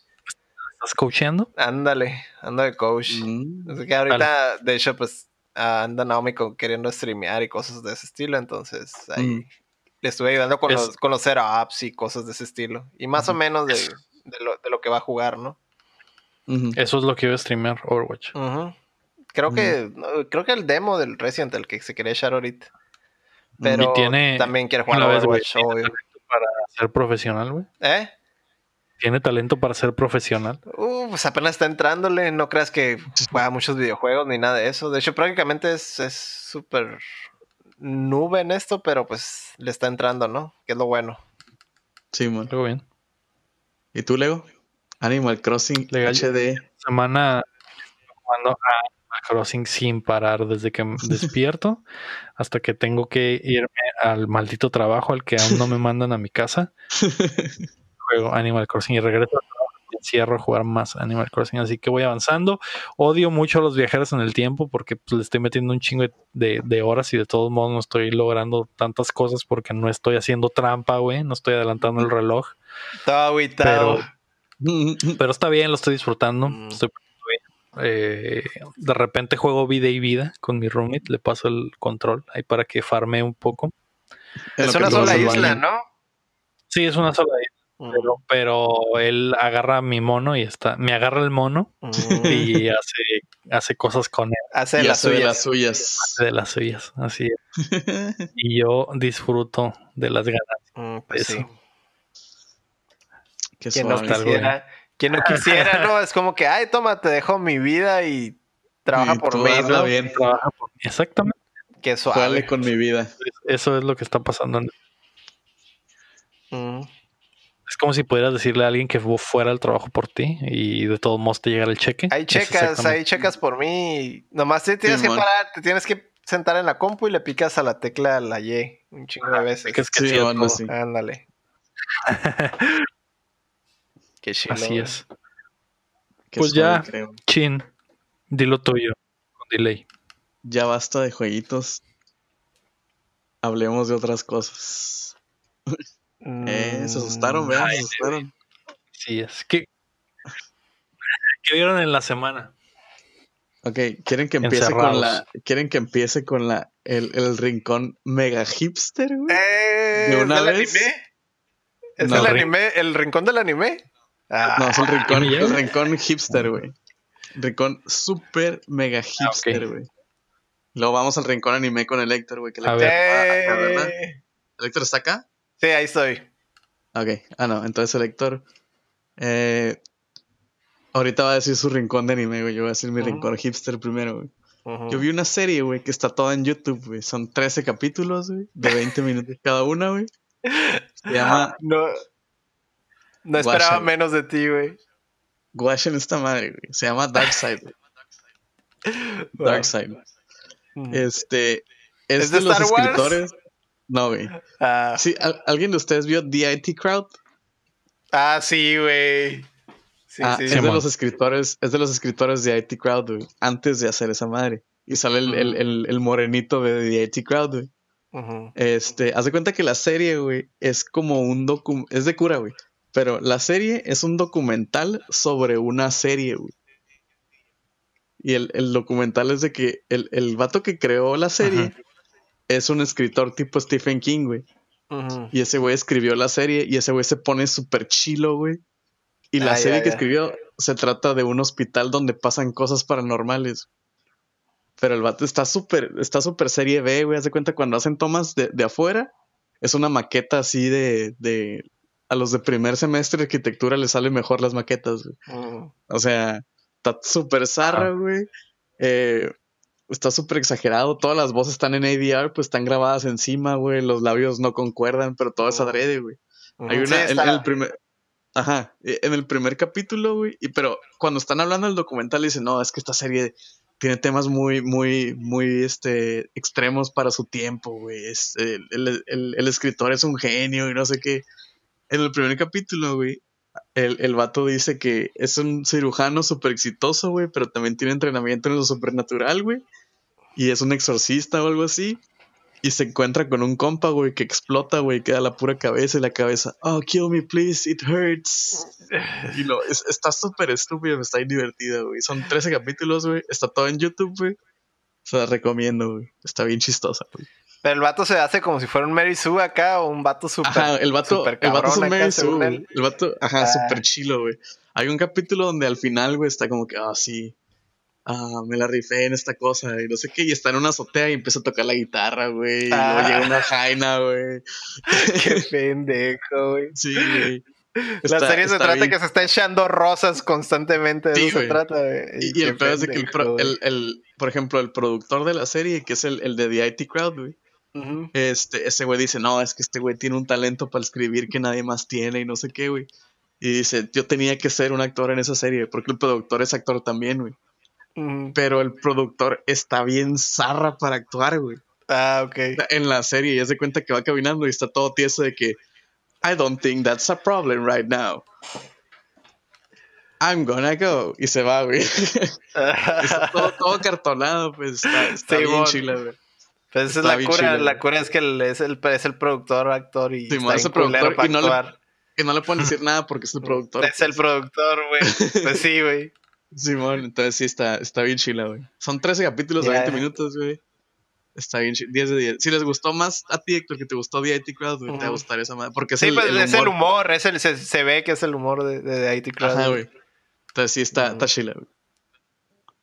¿Estás coachando? Ándale, ando de coach. Mm. Así que ahorita, de hecho, pues anda Naomi queriendo streamear y cosas de ese estilo, entonces ahí mm. le estuve ayudando con, los, con los setups y cosas de ese estilo. Y más o menos de, lo, que va a jugar, ¿no? Eso es lo que iba a streamear Overwatch. Creo que creo que el demo del Resident, el que se quería echar ahorita. Pero también quiere jugar Overwatch, obvio. Para ser profesional, güey. ¿Eh? ¿Tiene talento para ser profesional? Uh, pues apenas está entrándole. No creas que juega muchos videojuegos ni nada de eso. De hecho, prácticamente es súper nube en esto, pero pues le está entrando, ¿no? Que es lo bueno. Sí, muy bien. ¿Y tú, Lego? Animal Crossing Legal. HD. Semana jugando a Crossing sin parar desde que despierto hasta que tengo que irme al maldito trabajo al que aún no me mandan a mi casa. Juego Animal Crossing y regreso al trabajo y encierro a jugar más Animal Crossing. Así que voy avanzando. Odio mucho a los viajeros en el tiempo porque pues, le estoy metiendo un chingo de, horas y de todos modos no estoy logrando tantas cosas porque no estoy haciendo trampa, güey. No estoy adelantando el reloj. Pero, pero está bien, lo estoy disfrutando. Mm. Estoy eh, de repente juego vida y vida con mi roommate, le paso el control ahí para que farme un poco. Es una sola isla, ¿no? Sí, es una sola isla. Pero, él agarra mi mono y está, me agarra el mono y hace, hace cosas con él. Hace, de las, suyas. Hace de las suyas, así es. y yo disfruto de las ganas. Mm, pues sí. Que no quisiera, quien no quisiera, ¿no? Es como que, ay, toma, te dejo mi vida y trabaja por mí, ¿no? Bien, trabaja por mí. Exactamente. Que suave. con mi vida. Eso es lo que está pasando. Mm. Es como si pudieras decirle a alguien que fuera al trabajo por ti y de todos modos te llegara el cheque. Hay checas, hay checas por mí. Nomás te tienes que parar, te tienes que sentar en la compu y le picas a la tecla la Y un chingo de veces. Que es que sí, Ándale. Así es. pues ya, Chin, dilo tuyo, con delay. Ya basta de jueguitos. Hablemos de otras cosas. eh, se asustaron, vean, se asustaron. Sí, es que. ¿Qué vieron en la semana? Ok, quieren que empiece con la. Quieren que empiece con la. El, el rincón mega hipster, güey. Eh, ¿De una vez? Anime? ¿Es el anime? ¿El rincón del anime? No, es el ah, rincón, el rincón hipster, güey. Rincón super mega ah, hipster, güey. Luego vamos al rincón anime con el Héctor, güey. A ver. ¿El Héctor está acá? Sí, ahí estoy. Ok. Ah, no. Entonces el Héctor. Eh, ahorita va a decir su rincón de anime, güey. Yo voy a decir mi rincón hipster primero, güey. Yo vi una serie, güey, que está toda en YouTube, güey. Son 13 capítulos, güey, de 20 minutos cada una, güey. Se llama no, no esperaba menos de ti, güey. Guachen esta madre, güey. Se llama Darkseid, güey. Darkseid. Este. Es, de, los escritores. No, güey. Ah. Sí, ¿alguien de ustedes vio The IT Crowd? Ah, sí, güey. Sí, ah, sí, es de los escritores, es de los escritores de IT Crowd, güey. Antes de hacer esa madre. Y sale el, el, el, morenito de The IT Crowd, güey. Este, haz de cuenta que la serie, güey, es como un docu... Es de cura, güey. Pero la serie es un documental sobre una serie, güey. Y el, documental es de que el, el, vato que creó la serie es un escritor tipo Stephen King, güey. Y ese güey escribió la serie y ese güey se pone súper chilo, güey. Y la serie que escribió se trata de un hospital donde pasan cosas paranormales. Pero el vato está súper, está súper serie B, güey. Haz de cuenta cuando hacen tomas de, de afuera, es una maqueta así de, de a los de primer semestre de arquitectura les salen mejor las maquetas, güey. Mm. O sea, está súper zarra, güey. Eh, está súper exagerado. Todas las voces están en ADR, pues están grabadas encima, güey. Los labios no concuerdan, pero todo es mm. adrede, güey. Hay una, en, el primer, ajá, e, en el primer capítulo, güey, y, pero cuando están hablando del documental dicen, no, es que esta serie tiene temas muy, muy, muy, este, extremos para su tiempo, güey. Es, el, el, el, escritor es un genio y no sé qué. En el primer capítulo, güey, el, el vato dice que es un cirujano súper exitoso, güey, pero también tiene entrenamiento en lo supernatural, güey. Y es un exorcista o algo así. Y se encuentra con un compa, güey, que explota, güey, queda la pura cabeza y la cabeza. Oh, kill me, please, it hurts. Y lo, está súper estúpido, está divertida, güey. Son 13 capítulos, güey. Está todo en YouTube, güey. Se la recomiendo, güey. Está bien chistosa, güey. Pero el vato se hace como si fuera un Mary Sue acá o un vato súper. Ajá, el vato, el vato es un Mary Sue, El vato, ajá, ah. súper chilo, güey. Hay un capítulo donde al final, güey, está como que, ah, sí, ah, me la rifé en esta cosa y no sé qué, y está en una azotea y empieza a tocar la guitarra, güey, y luego ah. llega una jaina, güey. qué pendejo, güey. Sí, güey. la serie se trata de que se está echando rosas constantemente, de eso se trata, güey. Y, el peor es de que el, el, por ejemplo, el productor de la serie, que es el, el de The IT Crowd, güey, este, ese güey dice, no, es que este güey tiene un talento para escribir que nadie más tiene y no sé qué, güey. Y dice, yo tenía que ser un actor en esa serie, porque el productor es actor también, güey. Pero el productor está bien zarra para actuar, güey. Ah, ok. En la serie ya se cuenta que va caminando y está todo tieso de que I don't think that's a problem right now. I'm gonna go. Y se va, güey. está todo, cartonado, pues está, bien chila, güey. Pues esa es la cura, la cura es que es, el, es el productor, actor y está es productor y no, le, y no le pueden decir nada porque es el productor. Es el productor, güey. Pues sí, güey. Simón, entonces sí está, está bien chila, güey. Son 13 capítulos de 20 minutos, güey. Está bien chila. 10 de 10. Si les gustó más a ti, Héctor, que te gustó The IT Crowd, güey, te va a gustar esa madre. Porque es, el, pues, es el humor, es el, se, se, ve que es el humor de, de, IT Crowd. Ajá, güey. Entonces sí está, está chila, güey.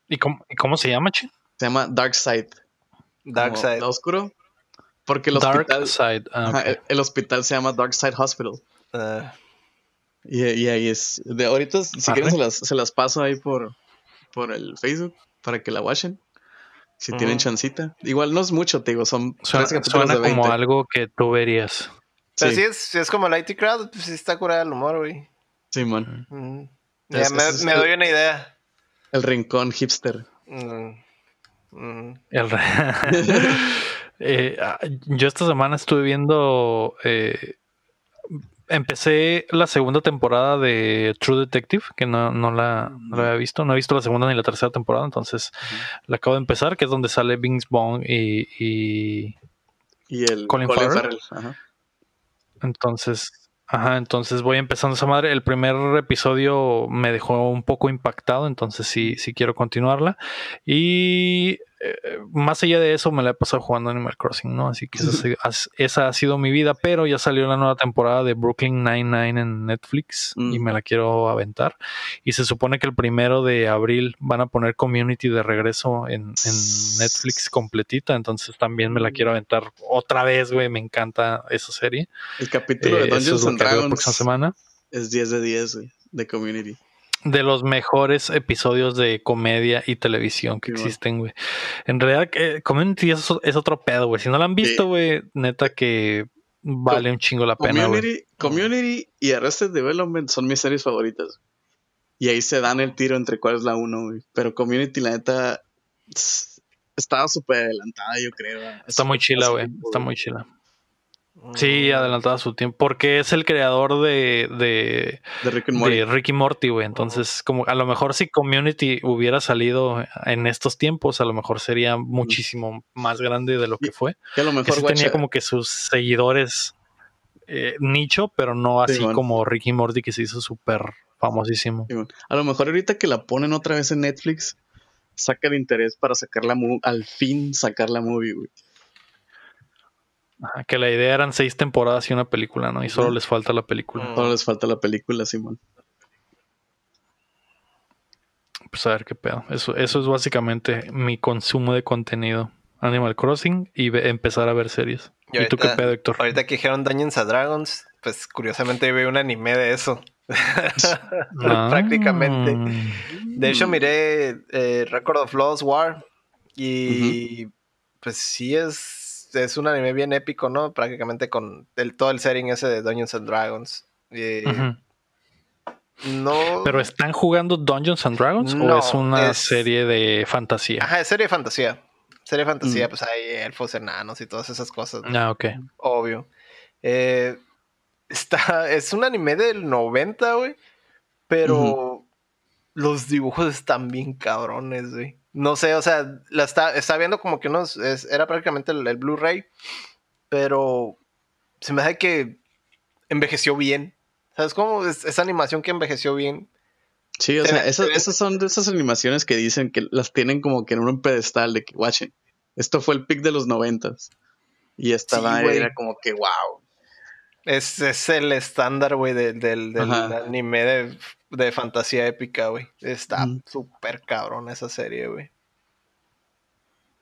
¿Y cómo, ¿Y cómo se llama, chi? Se llama Dark Side. Dark Side. oscuro? Porque el Dark hospital. Side. Ah, el, hospital se llama Dark Side Hospital. Uh. Y, ahí es. De ahorita, si quieren, se las, se las, paso ahí por, por el Facebook para que la watchen. Si tienen chancita. Igual no es mucho, te digo, son suena, suena de 20. como algo que tú verías. Pero sí. si es, si es como el IT Crowd, pues sí está curada el humor, güey. Sí, man. Ya me, me doy una idea. El rincón hipster. Mm. El eh, ah, yo esta semana estuve viendo. Eh, empecé la segunda temporada de True Detective, que no, no, la, había visto. No he visto la segunda ni la tercera temporada, entonces la acabo de empezar, que es donde sale Vince Bong y, y, el Colin, Farrell. Entonces, Ajá, entonces voy empezando esa madre. El primer episodio me dejó un poco impactado, entonces sí, sí quiero continuarla. Y eh, más allá de eso, me la he pasado jugando Animal Crossing, ¿no? Así que esa, ha sido mi vida, pero ya salió la nueva temporada de Brooklyn Nine-Nine en Netflix y me la quiero aventar. Y se supone que el primero de abril van a poner Community de regreso en, Netflix completita, entonces también me la quiero aventar otra vez, güey. Me encanta esa serie. El capítulo de eh, Dungeons and Dragons semana. es 10 de 10, de Community de los mejores episodios de comedia y televisión que existen, güey. En realidad, eh, Community es, otro pedo, güey. Si no lo han visto, güey, neta que vale un chingo la pena. Community, Community y Arrested Development son mis series favoritas. Y ahí se dan el tiro entre cuál es la uno, güey. Pero Community, la neta, estaba súper adelantada, yo creo. Está muy chila, güey. Está muy chila. Sí, adelantada su tiempo. Porque es el creador de, de, de Ricky Morty. güey. Entonces, como a lo mejor si Community hubiera salido en estos tiempos, a lo mejor sería muchísimo más grande de lo que fue. Que a lo mejor tenía como que sus seguidores eh, nicho, pero no así como Ricky Morty que se hizo súper famosísimo. a lo mejor ahorita que la ponen otra vez en Netflix, saca el interés para sacar la al fin sacar la movie, güey que la idea eran seis temporadas y una película, ¿no? Y solo les falta la película. Solo les falta la película, Simón. Pues a ver qué pedo. Eso, eso es básicamente mi consumo de contenido. Animal Crossing y empezar a ver series. ¿Y, tú qué pedo, Héctor? Ahorita que dijeron Dungeons and Dragons, pues curiosamente veo un anime de eso. Ah. Prácticamente. De hecho, miré eh, Record of Lost War y pues sí es pues es un anime bien épico, ¿no? Prácticamente con el, todo el setting ese de Dungeons and Dragons. No. ¿Pero están jugando Dungeons and Dragons o es una serie de fantasía? Ajá, es serie de fantasía. Serie de fantasía, mm. pues hay elfos enanos y todas esas cosas. Ah, ok. Obvio. Eh, está, es un anime del 90, güey. Pero los dibujos están bien cabrones, güey. No sé, o sea, la está, está viendo como que unos. era prácticamente el, Blu-ray. Pero se me hace que envejeció bien. ¿Sabes cómo? Es, esa animación que envejeció bien. Sí, o sea, esas, son de esas animaciones que dicen que las tienen como que en un pedestal de que, watchen, esto fue el pic de los noventas. Y esta era como que, wow. Es, es el estándar, güey, del, anime de, fantasía épica, güey. Está súper cabrón esa serie, güey.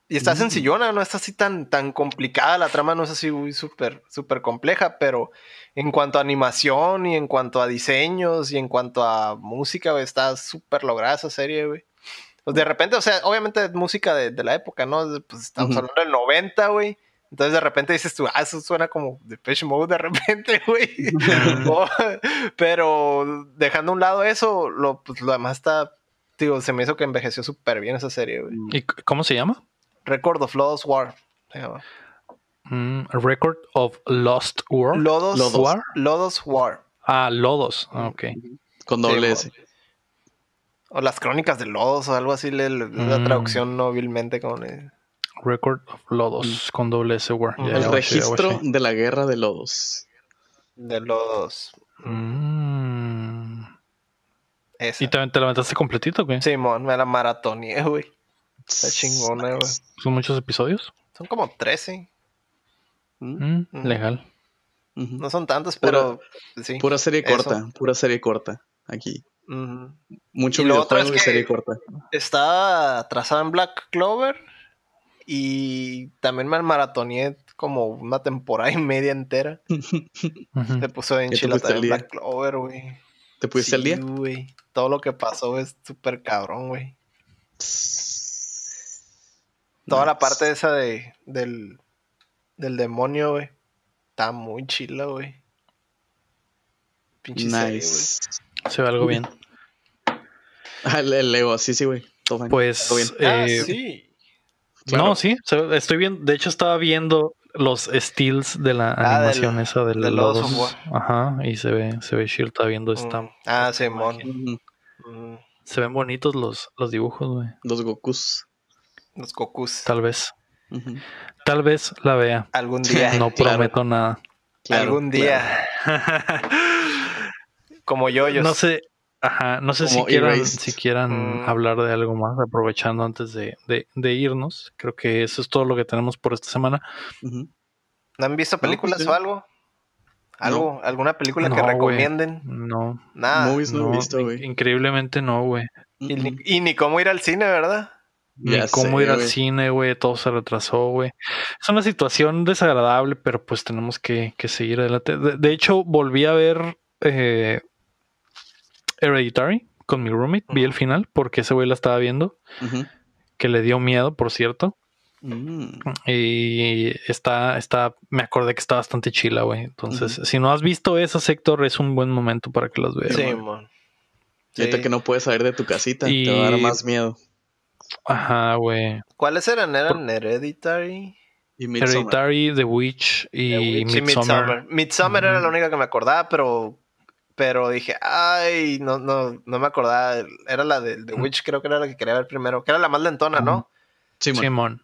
Y está sencillona, no está así tan, tan complicada, la trama no es así súper, súper compleja, pero en cuanto a animación y en cuanto a diseños y en cuanto a música, güey, está súper lograda esa serie, güey. Pues de repente, o sea, obviamente es música de, la época, ¿no? Pues estamos hablando del 90, güey. Entonces de repente dices tú, ah, eso suena como de Fish Mode de repente, güey. pero dejando a un lado eso, lo, pues, lo demás está, digo, se me hizo que envejeció súper bien esa serie, güey. ¿Y cómo se llama? Record of Lost War. Mm, Record of Lost War. Lodos, War. Lodos War. Ah, Lodos. Ah, ok. Con doble S. O las crónicas de Lodos o algo así, la mm. traducción nobilmente con... Record of Lodos con doble S War. el registro de la guerra de Lodos. De Lodos. Mm. ¿Y también te la aventaste completito, güey? Simón, me la maratoné, güey. Está chingona, güey. ¿Son muchos episodios? Son como 13. Mm, legal. No son tantos, pero sí. Pura serie corta, pura serie corta aquí. Mucho videojuego y serie corta. Está trazada en Black Clover y también me maratoneé como una temporada y media entera. Se puso en chila también Black Clover, güey. ¿Te pusiste el día? güey. Todo lo que pasó es súper cabrón, güey. Toda la parte esa de, del, del demonio, güey. Está muy chila, güey. Pinche nice. Se ve algo bien. Ah, el, Lego, sí, sí, güey. Pues, ah, eh, sí. No, sí, estoy viendo, de hecho estaba viendo los steals de la ah, animación esa del de los Ajá, y se ve, se ve chill, está viendo esta. Mm. Ah, sí, mon. Se ven bonitos los, los dibujos, güey. Los Gokus. Los Gokus. Tal vez. Tal vez la vea. Algún día. No prometo nada. Algún día. Como yo, yo. No sé, Ajá, no sé si quieran, si quieran mm. hablar de algo más, aprovechando antes de, irnos. Creo que eso es todo lo que tenemos por esta semana. ¿No han visto películas pues o algo? ¿Algo? ¿Alguna película que recomienden? No. Nada. no, he visto, güey. Increíblemente no, güey. Y, ni cómo ir al cine, ¿verdad? Ni cómo ir al cine, güey. Todo se retrasó, güey. Es una situación desagradable, pero pues tenemos que, seguir adelante. De, hecho, volví a ver eh, Hereditary con mi roommate. Vi el final porque ese güey la estaba viendo. Que le dio miedo, por cierto. Mm. Y está, está, me acordé que está bastante chila, güey. Entonces, si no has visto ese sector, es un buen momento para que las veas. Sí, man. que no puedes salir de tu casita, te va a dar más miedo. Ajá, güey. ¿Cuáles eran? ¿Eran Hereditary? Hereditary, The Witch y Midsommar. Midsommar, era la única que me acordaba, pero pero dije, ay, no, no, no me acordaba. Era la de The Witch, creo que era la que quería ver primero. Que era la más lentona, ¿no? Simón.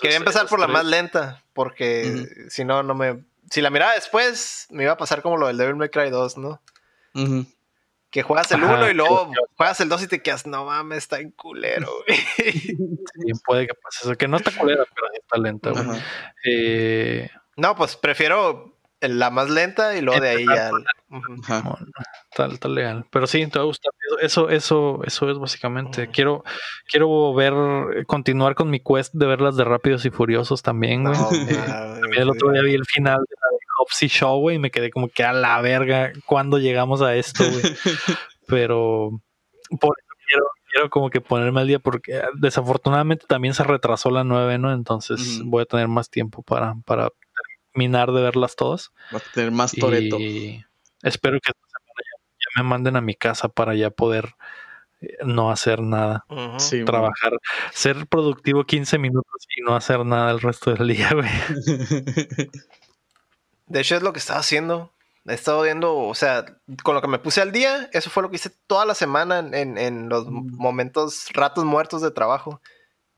quería empezar por la más lenta, porque si no, no me. Si la miraba después, me iba a pasar como lo del Devil May Cry 2, ¿no? Que juegas el 1 y luego juegas el 2 y te quedas, no mames, está en culero, güey. Sí, puede que pase eso. Que no está culero, pero está lenta, güey. Eh... No, pues prefiero la más lenta y luego de ahí ya. tal, tal legal. Pero sí, te va a gustar. Eso, eso, eso es básicamente. Quiero, quiero ver, continuar con mi quest de ver las de Rápidos y Furiosos también, güey. Eh, el otro día vi el final de la de Hopsy Show, güey, y me quedé como que a la verga cuando llegamos a esto, güey. Pero por eso quiero, quiero como que ponerme al día porque desafortunadamente también se retrasó la 9, ¿no? Entonces voy a tener más tiempo para, para terminar de verlas todas. Va a tener más toreto. Y espero que ya, me manden a mi casa para ya poder eh, no hacer nada. trabajar, ser productivo 15 minutos y no hacer nada el resto del día, güey. De hecho, es lo que estaba haciendo. He estado viendo, o sea, con lo que me puse al día, eso fue lo que hice toda la semana en, los mm. momentos, ratos muertos de trabajo.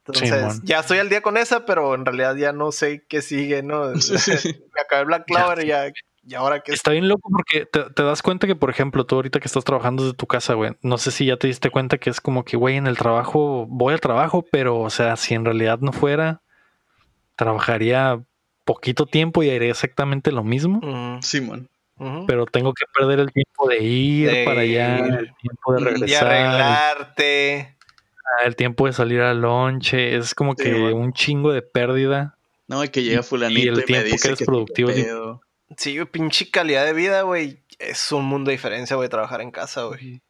Entonces, ya estoy al día con esa, pero en realidad ya no sé qué sigue, ¿no? me acabé Black Clover y ya, y ahora que... Está bien loco porque te, das cuenta que, por ejemplo, tú ahorita que estás trabajando desde tu casa, güey, no sé si ya te diste cuenta que es como que, güey, en el trabajo, voy al trabajo, pero, o sea, si en realidad no fuera, trabajaría poquito tiempo y haría exactamente lo mismo. Simón pero tengo que perder el tiempo de ir para allá, el tiempo de regresar. arreglarte. El, tiempo de salir al lonche. Es como que un chingo de pérdida. No, y que llega fulanito y, el tiempo que eres productivo. Sí, pinche calidad de vida, güey. Es un mundo de diferencia, güey, trabajar en casa, güey.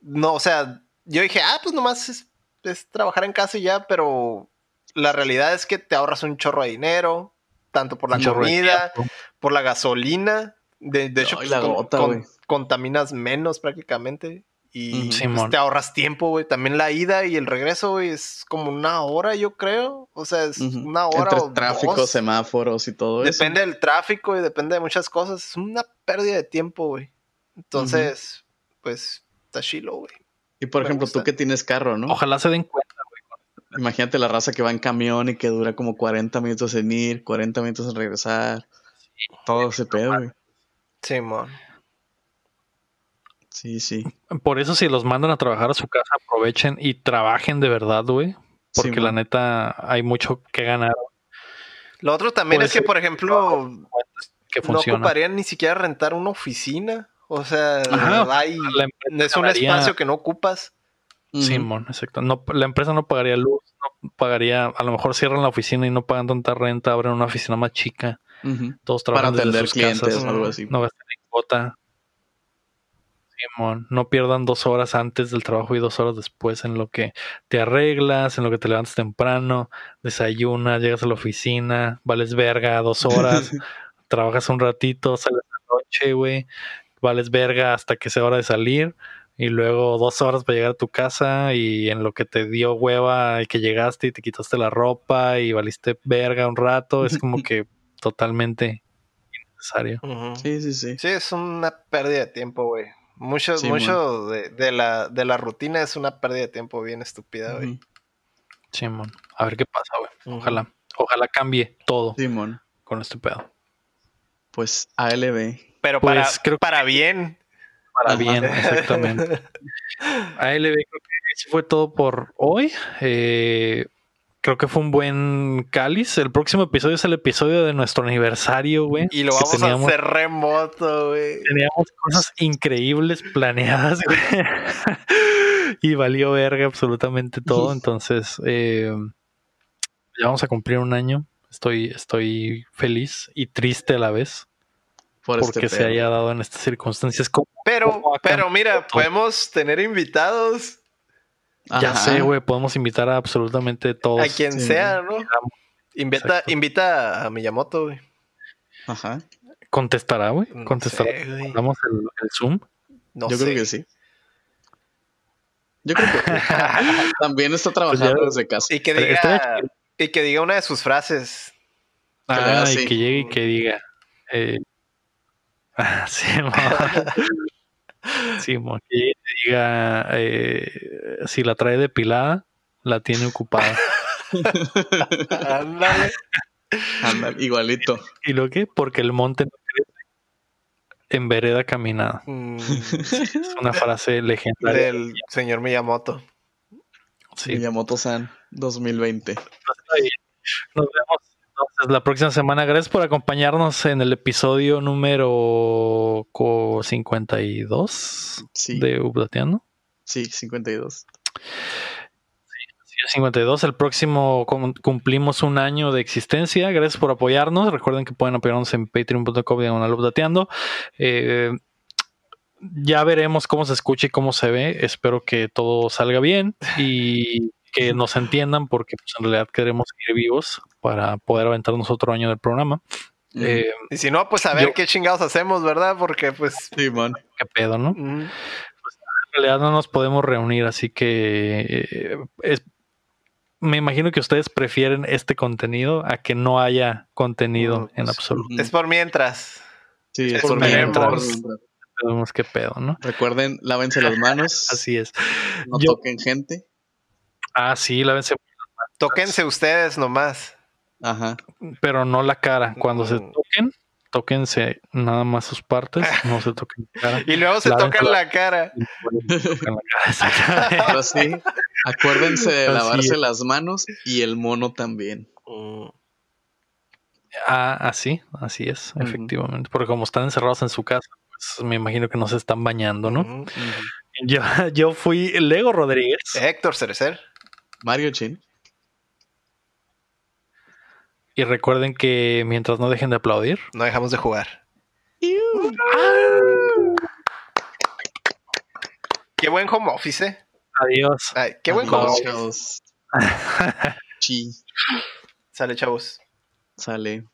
No, o sea, yo dije, ah, pues nomás es, es trabajar en casa y ya, pero la realidad es que te ahorras un chorro de dinero, tanto por la comida, por la gasolina de, hecho, pues, contaminas menos prácticamente. Y pues, te ahorras tiempo, güey. También la ida y el regreso, güey, es como una hora, yo creo. O sea, es una hora Entre tráfico, semáforos y todo eso. Depende del tráfico y depende de muchas cosas. Es una pérdida de tiempo, güey. Entonces, pues, está chilo, güey. Y por ejemplo, tú que tienes carro, ¿no? Ojalá se den cuenta, güey. Imagínate la raza que va en camión y que dura como 40 minutos en ir, 40 minutos en regresar. todo ese pedo, güey. Simón. Sí, sí. Por eso si los mandan a trabajar a su casa, aprovechen y trabajen de verdad, güey. Porque la neta hay mucho que ganar. Lo otro también es que, por ejemplo, no ocuparían ni siquiera rentar una oficina. O sea, hay, es un espacio que no ocupas. Simón, exacto. No, la empresa no pagaría luz, no pagaría, a lo mejor cierran la oficina y no pagan tanta renta, abren una oficina más chica. Todos trabajan Para atender clientes o algo así. No gasten en cuota. Simón, no pierdan dos horas antes del trabajo y dos horas después en lo que te arreglas, en lo que te levantas temprano, desayunas, llegas a la oficina, vales verga dos horas, trabajas un ratito, sales a la noche, güey, vales verga hasta que sea hora de salir y luego dos horas para llegar a tu casa y en lo que te dio hueva y que llegaste y te quitaste la ropa y valiste verga un rato, es como que totalmente innecesario. Sí, sí, sí. Sí, es una pérdida de tiempo, güey. Mucho, mucho de, la, de la rutina es una pérdida de tiempo bien estúpida, güey. Simón. A ver qué pasa, güey. Ojalá, ojalá cambie todo Simón. con este pedo. Pues ALB. Pero para, pues, creo para bien. Para bien, exactamente. ALB creo que eso fue todo por hoy. Eh, creo que fue un buen cáliz. El próximo episodio es el episodio de nuestro aniversario, güey. Y lo vamos a hacer remoto, güey. Teníamos cosas increíbles planeadas, güey. y valió verga absolutamente todo. Entonces, eh, ya vamos a cumplir un año. Estoy, estoy feliz y triste a la vez. Por este porque se haya dado en estas circunstancias. pero, pero mira, podemos tener invitados ya sé, güey, podemos invitar a absolutamente todos. A quien sea, ¿no? Invita, invita a Miyamoto, güey. Ajá. ¿Contestará, güey? ¿Contestará? ¿Damos el, Zoom? No Yo creo que sí. Yo creo que también está pues trabajando desde casa. Y que diga, y que diga una de sus frases. Ah, y que llegue y que diga. Eh, ah, sí, Simón, que diga eh, si la trae depilada, la tiene ocupada. Ándale. igualito. ¿Y lo que? Porque el monte no crece en vereda caminada. Mm. Es una frase legendaria. Del señor Miyamoto. Miyamoto-san 2020. Nos vemos la próxima semana. Gracias por acompañarnos en el episodio número 52 de Updateando. Sí, 52. Sí, 52. El próximo cumplimos un año de existencia. Gracias por apoyarnos. Recuerden que pueden apoyarnos en patreon.com diagonal Updateando. Eh, ya veremos cómo se escucha y cómo se ve. Espero que todo salga bien y que nos entiendan porque pues, en realidad queremos seguir vivos para poder aventarnos otro año del programa. Eh, y si no, pues a ver qué chingados hacemos, ¿verdad? Porque pues... Sí, man. Qué pedo, ¿no? Pues, en realidad no nos podemos reunir, así que eh, me imagino que ustedes prefieren este contenido a que no haya contenido en pues, absoluto. Es por mientras. Sí, es, por mientras. Vemos qué pedo, ¿no? Recuerden, lávense las manos. Así es. No toquen gente. Ah, sí, lávense. Tóquense ustedes nomás. Ajá. Pero no la cara. Cuando se mm. toquen, tóquense nada más sus partes, no se toquen la cara. Y luego se tocan la cara. Pero sí, acuérdense de lavarse las manos y el mono también. Mm. Ah, así, así es, efectivamente. Porque como están encerrados en su casa, pues me imagino que no se están bañando, ¿no? yo, yo fui Lego Rodríguez. Héctor Cerecer. Mario Chin. Y recuerden que mientras no dejen de aplaudir, no dejamos de jugar. Qué buen home office. ¿eh? Adiós. qué buen home office. Sale, chavos. Sale.